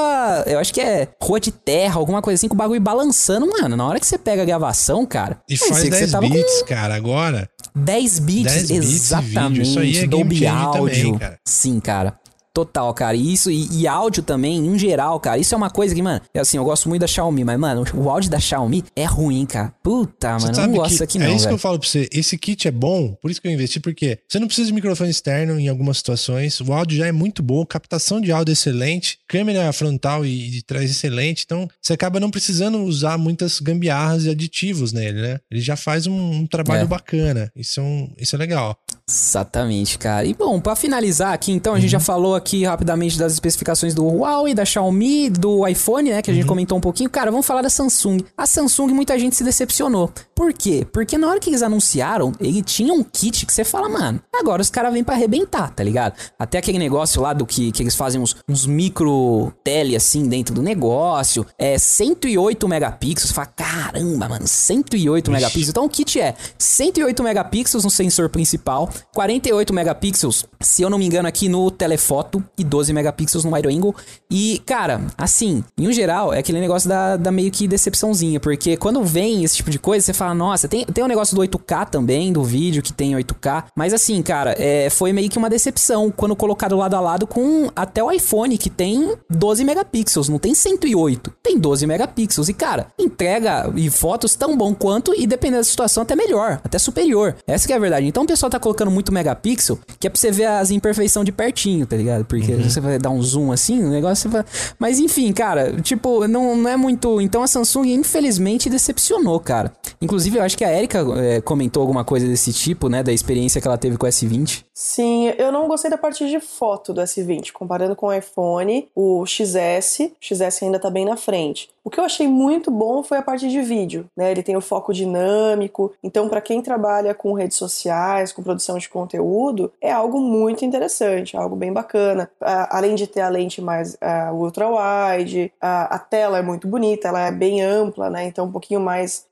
eu acho que é rua de terra, alguma coisa assim, com o bagulho balançando, mano. Na hora que você pega a gravação, cara, E faz que você 10 tava com bits, cara, agora. 10 bits, 10 bits exatamente. isso aí é Dolby áudio. também, cara. Sim, cara. Total, cara. E isso, e, e, áudio também, em geral, cara. Isso é uma coisa que, mano, é assim, eu gosto muito da Xiaomi, mas, mano, o áudio da Xiaomi é ruim, cara. Puta, você mano, eu não gosto disso aqui é não. É isso véio. que eu falo pra você. Esse kit é bom, por isso que eu investi, porque você não precisa de microfone externo em algumas situações. O áudio já é muito bom, captação de áudio é excelente, câmera frontal e de trás excelente. Então, você acaba não precisando usar muitas gambiarras e aditivos nele, né? Ele já faz um, um trabalho é. bacana. Isso é, um, isso é legal. Exatamente, cara. E bom, para finalizar aqui, então, a uhum. gente já falou aqui rapidamente das especificações do Huawei, da Xiaomi, do iPhone, né, que a gente uhum. comentou um pouquinho. Cara, vamos falar da Samsung. A Samsung, muita gente se decepcionou. Por quê? Porque na hora que eles anunciaram, ele tinha um kit que você fala, mano, agora os caras vêm para arrebentar, tá ligado? Até aquele negócio lá do que, que eles fazem uns, uns micro tele assim dentro do negócio, é 108 megapixels. Fala, caramba, mano, 108 Ixi. megapixels. Então o kit é 108 megapixels no sensor principal, 48 megapixels, se eu não me engano, aqui no telefoto e 12 megapixels no wide angle. E, cara, assim, em geral, é aquele negócio da, da meio que decepçãozinha, porque quando vem esse tipo de coisa, você fala, nossa, tem, tem um negócio do 8K também, do vídeo que tem 8K, mas assim, cara, é, foi meio que uma decepção quando colocado lado a lado com até o iPhone, que tem 12 megapixels, não tem 108, tem 12 megapixels. E, cara, entrega e fotos tão bom quanto e dependendo da situação até melhor, até superior. Essa que é a verdade. Então o pessoal tá colocando muito megapixel, que é pra você ver as imperfeições de pertinho, tá ligado? Porque uhum. você vai dar um zoom assim, o negócio vai... Mas enfim, cara, tipo, não, não é muito... Então a Samsung, infelizmente, decepcionou, cara. Inclusive, eu acho que a Erika é, comentou alguma coisa desse tipo, né? Da experiência que ela teve com o S20. Sim, eu não gostei da parte de foto do S20. Comparando com o iPhone, o XS, o XS ainda tá bem na frente. O que eu achei muito bom foi a parte de vídeo, né? Ele tem o foco dinâmico, então para quem trabalha com redes sociais, com produção de conteúdo, é algo muito interessante, algo bem bacana. Uh, além de ter a lente mais uh, ultra wide, uh, a tela é muito bonita, ela é bem ampla, né? Então um pouquinho mais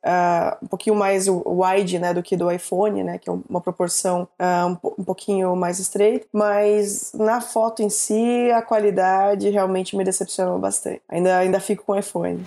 um pouquinho mais wide, né, do que do iPhone, né? Que é uma proporção um, um pouquinho mais estreita, mas na foto em si a qualidade realmente me decepcionou bastante. Ainda ainda fico com o iPhone.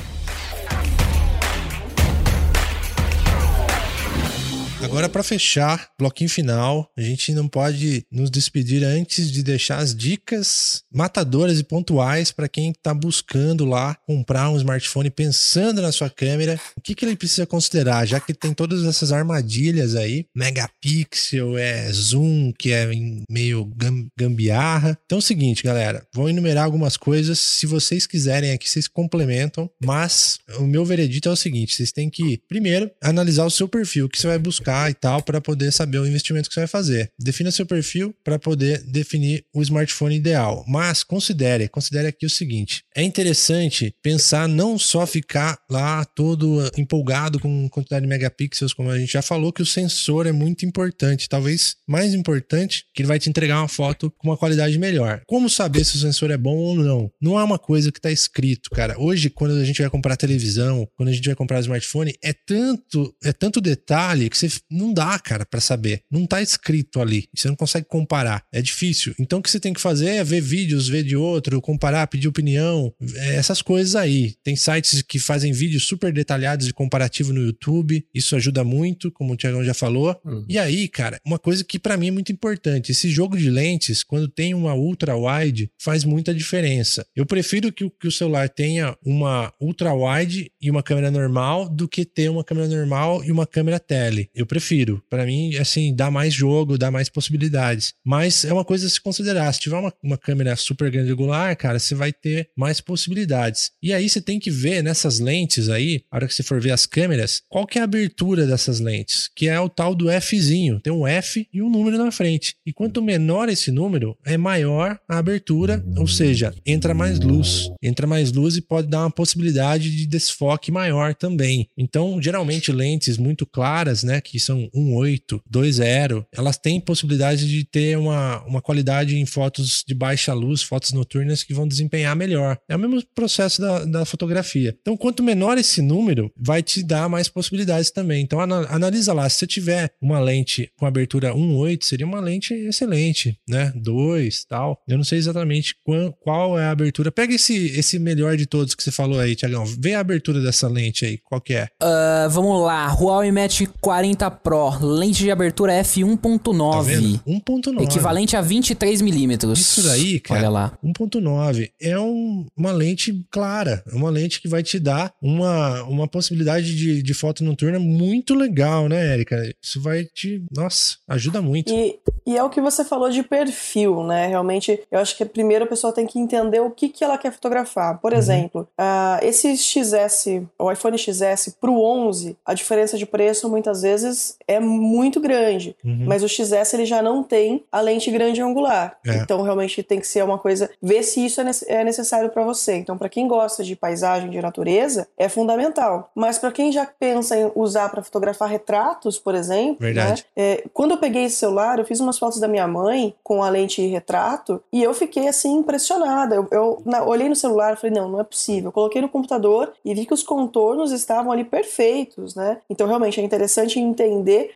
Agora, para fechar, bloquinho final, a gente não pode nos despedir antes de deixar as dicas matadoras e pontuais para quem está buscando lá comprar um smartphone pensando na sua câmera. O que, que ele precisa considerar, já que tem todas essas armadilhas aí, megapixel, é zoom, que é meio gambiarra. Então é o seguinte, galera, vou enumerar algumas coisas. Se vocês quiserem aqui, vocês complementam, mas o meu veredito é o seguinte: vocês têm que, primeiro, analisar o seu perfil, que você vai buscar e tal para poder saber o investimento que você vai fazer. Defina seu perfil para poder definir o smartphone ideal. Mas considere, considere aqui o seguinte: é interessante pensar não só ficar lá todo empolgado com quantidade de megapixels, como a gente já falou, que o sensor é muito importante, talvez mais importante, que ele vai te entregar uma foto com uma qualidade melhor. Como saber se o sensor é bom ou não? Não é uma coisa que está escrito, cara. Hoje, quando a gente vai comprar televisão, quando a gente vai comprar smartphone, é tanto, é tanto detalhe que você não dá, cara, para saber. Não tá escrito ali. Você não consegue comparar. É difícil. Então o que você tem que fazer é ver vídeos, ver de outro, comparar, pedir opinião, é, essas coisas aí. Tem sites que fazem vídeos super detalhados de comparativo no YouTube. Isso ajuda muito, como o Tiagão já falou. Uhum. E aí, cara, uma coisa que para mim é muito importante, esse jogo de lentes, quando tem uma ultra wide, faz muita diferença. Eu prefiro que, que o celular tenha uma ultra wide e uma câmera normal do que ter uma câmera normal e uma câmera tele. Eu prefiro. Para mim, assim, dá mais jogo, dá mais possibilidades. Mas é uma coisa a se considerar. Se tiver uma, uma câmera super grande angular, cara, você vai ter mais possibilidades. E aí você tem que ver nessas lentes aí, a hora que você for ver as câmeras, qual que é a abertura dessas lentes, que é o tal do Fzinho. Tem um F e um número na frente. E quanto menor esse número, é maior a abertura, ou seja, entra mais luz. Entra mais luz e pode dar uma possibilidade de desfoque maior também. Então, geralmente lentes muito claras, né, que são são 1.8, 2.0, elas têm possibilidade de ter uma, uma qualidade em fotos de baixa luz, fotos noturnas que vão desempenhar melhor. É o mesmo processo da, da fotografia. Então, quanto menor esse número, vai te dar mais possibilidades também. Então, analisa lá. Se você tiver uma lente com abertura 1.8, seria uma lente excelente, né? 2, tal. Eu não sei exatamente qual, qual é a abertura. Pega esse, esse melhor de todos que você falou aí, Tiagão. Vê a abertura dessa lente aí, qual que é? Uh, vamos lá. Huawei Match 40 Pro, lente de abertura f1.9. Tá vendo? 1.9. Equivalente a 23 milímetros. Isso daí, cara. Olha lá. 1.9 é um- uma lente clara, é uma lente que vai te dar uma, uma possibilidade de, de foto noturna muito legal, né, Érica? Isso vai te. Nossa, ajuda muito. E, e é o que você falou de perfil, né? Realmente, eu acho que primeiro a pessoa tem que entender o que, que ela quer fotografar. Por exemplo, ah, esse XS, o iPhone XS pro 11, a diferença de preço muitas vezes é muito grande. Uhum. Mas o XS ele já não tem a lente grande angular. É. Então realmente tem que ser uma coisa, ver se isso é, é necessário para você. Então para quem gosta de paisagem, de natureza, é fundamental. Mas para quem já pensa em usar para fotografar retratos, por exemplo, Verdade. né, é, quando eu peguei esse celular, eu fiz umas fotos da minha mãe com a lente retrato e eu fiquei assim impressionada. Eu, eu na- olhei no celular e falei, não, não é possível. Eu coloquei no computador e vi que os contornos estavam ali perfeitos, né? Então realmente é interessante entender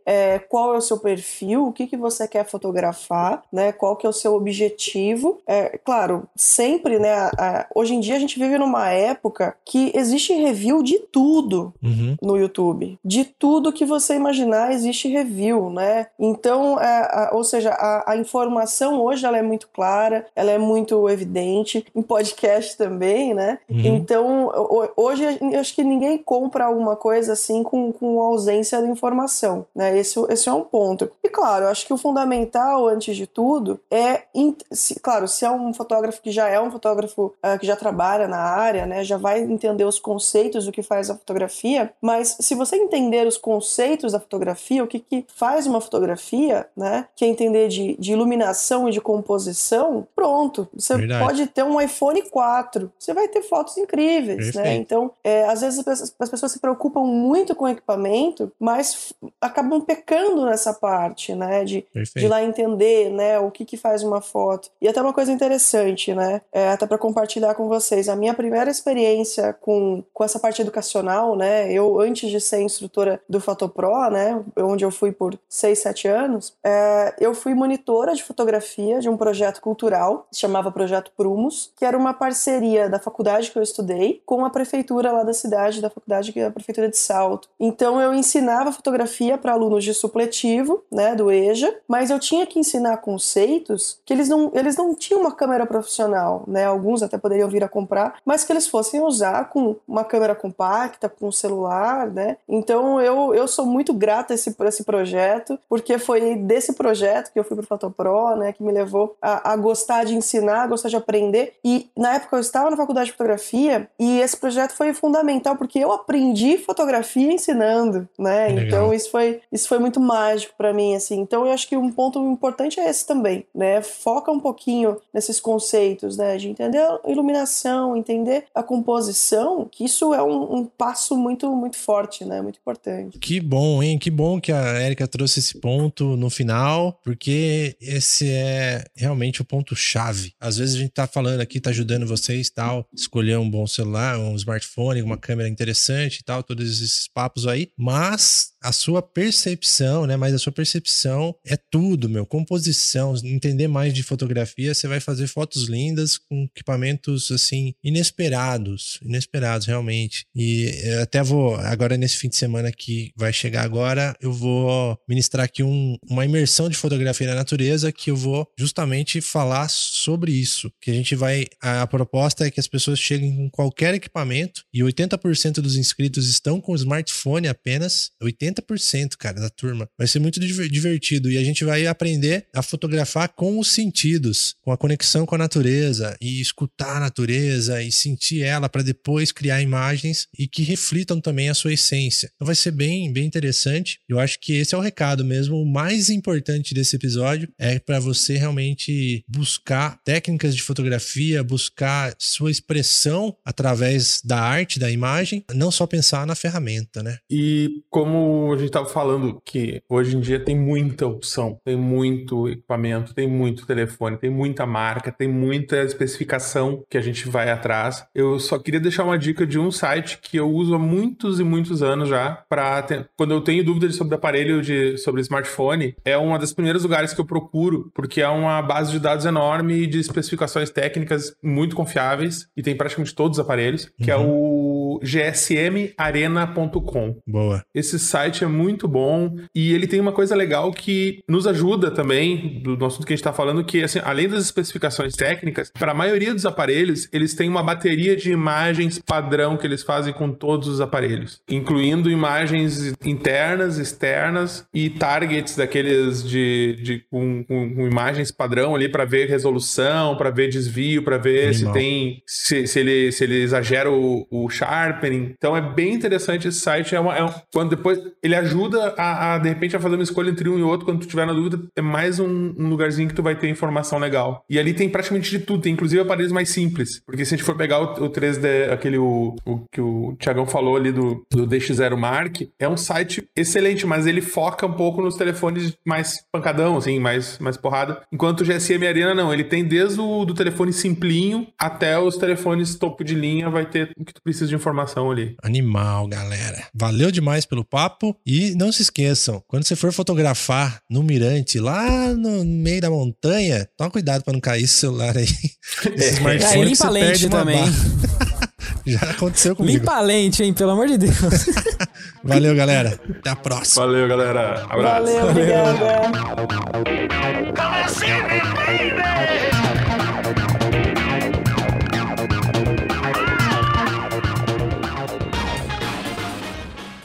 é, qual é o seu perfil, o que, que você quer fotografar, né? Qual que é o seu objetivo. É, claro, sempre, né? a- a- hoje em dia a gente vive numa época que existe review de tudo Uhum. no YouTube. De tudo que você imaginar existe review, né? Então, é, a- ou seja, a, informação hoje ela é muito clara, ela é muito evidente, em podcast também, né? Uhum. Então, ho- hoje eu acho que ninguém compra alguma coisa assim com, com ausência de informação, né? Esse, esse é um ponto. E claro, eu acho que o fundamental, antes de tudo, é, se- claro, se é um fotógrafo que já é um fotógrafo ah, que já trabalha na área, né? Já vai entender os conceitos do que faz a fotografia, mas se você entender os conceitos da fotografia, o que, que faz uma fotografia, né? Que é entender de, de iluminação e de composição, pronto. Você Verdade. pode ter um iPhone 4, você vai ter fotos incríveis, né? Perfeito. Então, é, às vezes as pessoas, as pessoas se preocupam muito com o equipamento, mas acabam pecando nessa parte, né? De, de lá entender, né, o que que faz uma foto. E até uma coisa interessante, né, é, até para compartilhar com vocês, a minha primeira experiência com, com essa parte educacional, né, eu antes de ser instrutora do Fotopro, né, onde eu fui por 6, 7 anos, é, eu fui monitora de fotografia de um projeto cultural, se chamava Projeto Prumos, que era uma parceria da faculdade que eu estudei com a prefeitura lá da cidade, da faculdade que é a prefeitura de Salto. Então eu ensinava fotografia para alunos de supletivo, né, do EJA, mas eu tinha que ensinar conceitos que eles não, eles não tinham uma câmera profissional, né? Alguns até poderiam vir a comprar, mas que eles fossem usar com uma câmera compacta, com um celular, né? Então eu, eu sou muito grata a esse, por esse projeto, porque foi desse projeto que eu fui pro Fotopro, né, que me levou a, a gostar de ensinar, a gostar de aprender. E na época eu estava na faculdade de fotografia e esse projeto foi fundamental porque eu aprendi fotografia ensinando, né? Legal. Então isso foi isso foi muito mágico para mim assim. Então eu acho que um ponto importante é esse também, né? Foca um pouquinho nesses conceitos, né, de entender a iluminação, entender a composição, que isso é um, um passo muito muito forte, né? Muito importante. Que bom, hein? Que bom que a Erika trouxe esse ponto no final, porque esse é realmente o ponto-chave. Às vezes a gente tá falando aqui, tá ajudando vocês tal, escolher um bom celular, um smartphone, uma câmera interessante e tal, todos esses papos aí, mas a sua percepção, né? Mas a sua percepção é tudo, meu. Composição, entender mais de fotografia, você vai fazer fotos lindas com equipamentos assim inesperados, inesperados realmente. E eu até vou agora nesse fim de semana que vai chegar agora, eu vou ministrar aqui um- uma imersão de fotografia na natureza que eu vou justamente falar sobre isso, que a gente vai a proposta é que as pessoas cheguem com qualquer equipamento e 80% dos inscritos estão com smartphone apenas, 80%, cara, da turma. Vai ser muito diver- divertido e a gente vai aprender a fotografar com os sentidos, com a conexão com a natureza e escutar a natureza e sentir ela para depois criar imagens e que reflitam também a sua essência. Então vai ser bem, bem interessante. Eu acho que esse é o recado mesmo. O mais importante desse episódio é para você realmente buscar técnicas de fotografia, buscar sua expressão através da arte, da imagem, não só pensar na ferramenta, né? E como a gente estava falando que hoje em dia tem muita opção, tem muito equipamento, tem muito telefone, tem muita marca, tem muita especificação que a gente vai atrás. Eu só queria deixar uma dica de um site que eu uso há muitos e muitos anos já para quando eu tenho dúvidas sobre aparelho de sobre smartphone, é uma das primeiros lugares que eu procuro, porque é uma base de dados enorme de especificações técnicas muito confiáveis e tem praticamente todos os aparelhos, que é o o gsmarena.com. Boa. Esse site é muito bom e ele tem uma coisa legal que nos ajuda também do, do assunto que a gente está falando, que assim, além das especificações técnicas, para a maioria dos aparelhos, eles têm uma bateria de imagens padrão que eles fazem com todos os aparelhos, incluindo imagens internas, externas e targets daqueles de, de com, com, com imagens padrão ali para ver resolução, para ver desvio, para ver Animal. se tem se, se ele se ele exagera o, o sharpening. Então é bem interessante esse site. É, uma, é um- quando depois ele ajuda a, a, de repente a fazer uma escolha entre um e outro. Quando tu tiver na dúvida, é mais um, um lugarzinho que tu vai ter informação legal. E ali tem praticamente de tudo, tem inclusive aparelhos mais simples. Porque se a gente for pegar o, o 3D, aquele o, o que o Thiagão falou ali do, do DX0 Mark, é um site excelente, mas ele foca um pouco nos telefones mais pancadão, assim, mais, mais porrada. Enquanto o GSM Arena não, ele tem desde o do telefone simplinho até os telefones topo de linha, vai ter o que tu precisa de informação ali. Animal, galera. Valeu demais pelo papo. E não se esqueçam, quando você for fotografar no mirante, lá no meio da montanha, toma cuidado pra não cair esse celular aí. Esse É, smartphone que limpa a lente também. Já aconteceu comigo. Limpa a lente, hein? Pelo amor de Deus. Valeu, galera. Até a próxima. Valeu, galera. Abraço. Valeu, obrigada.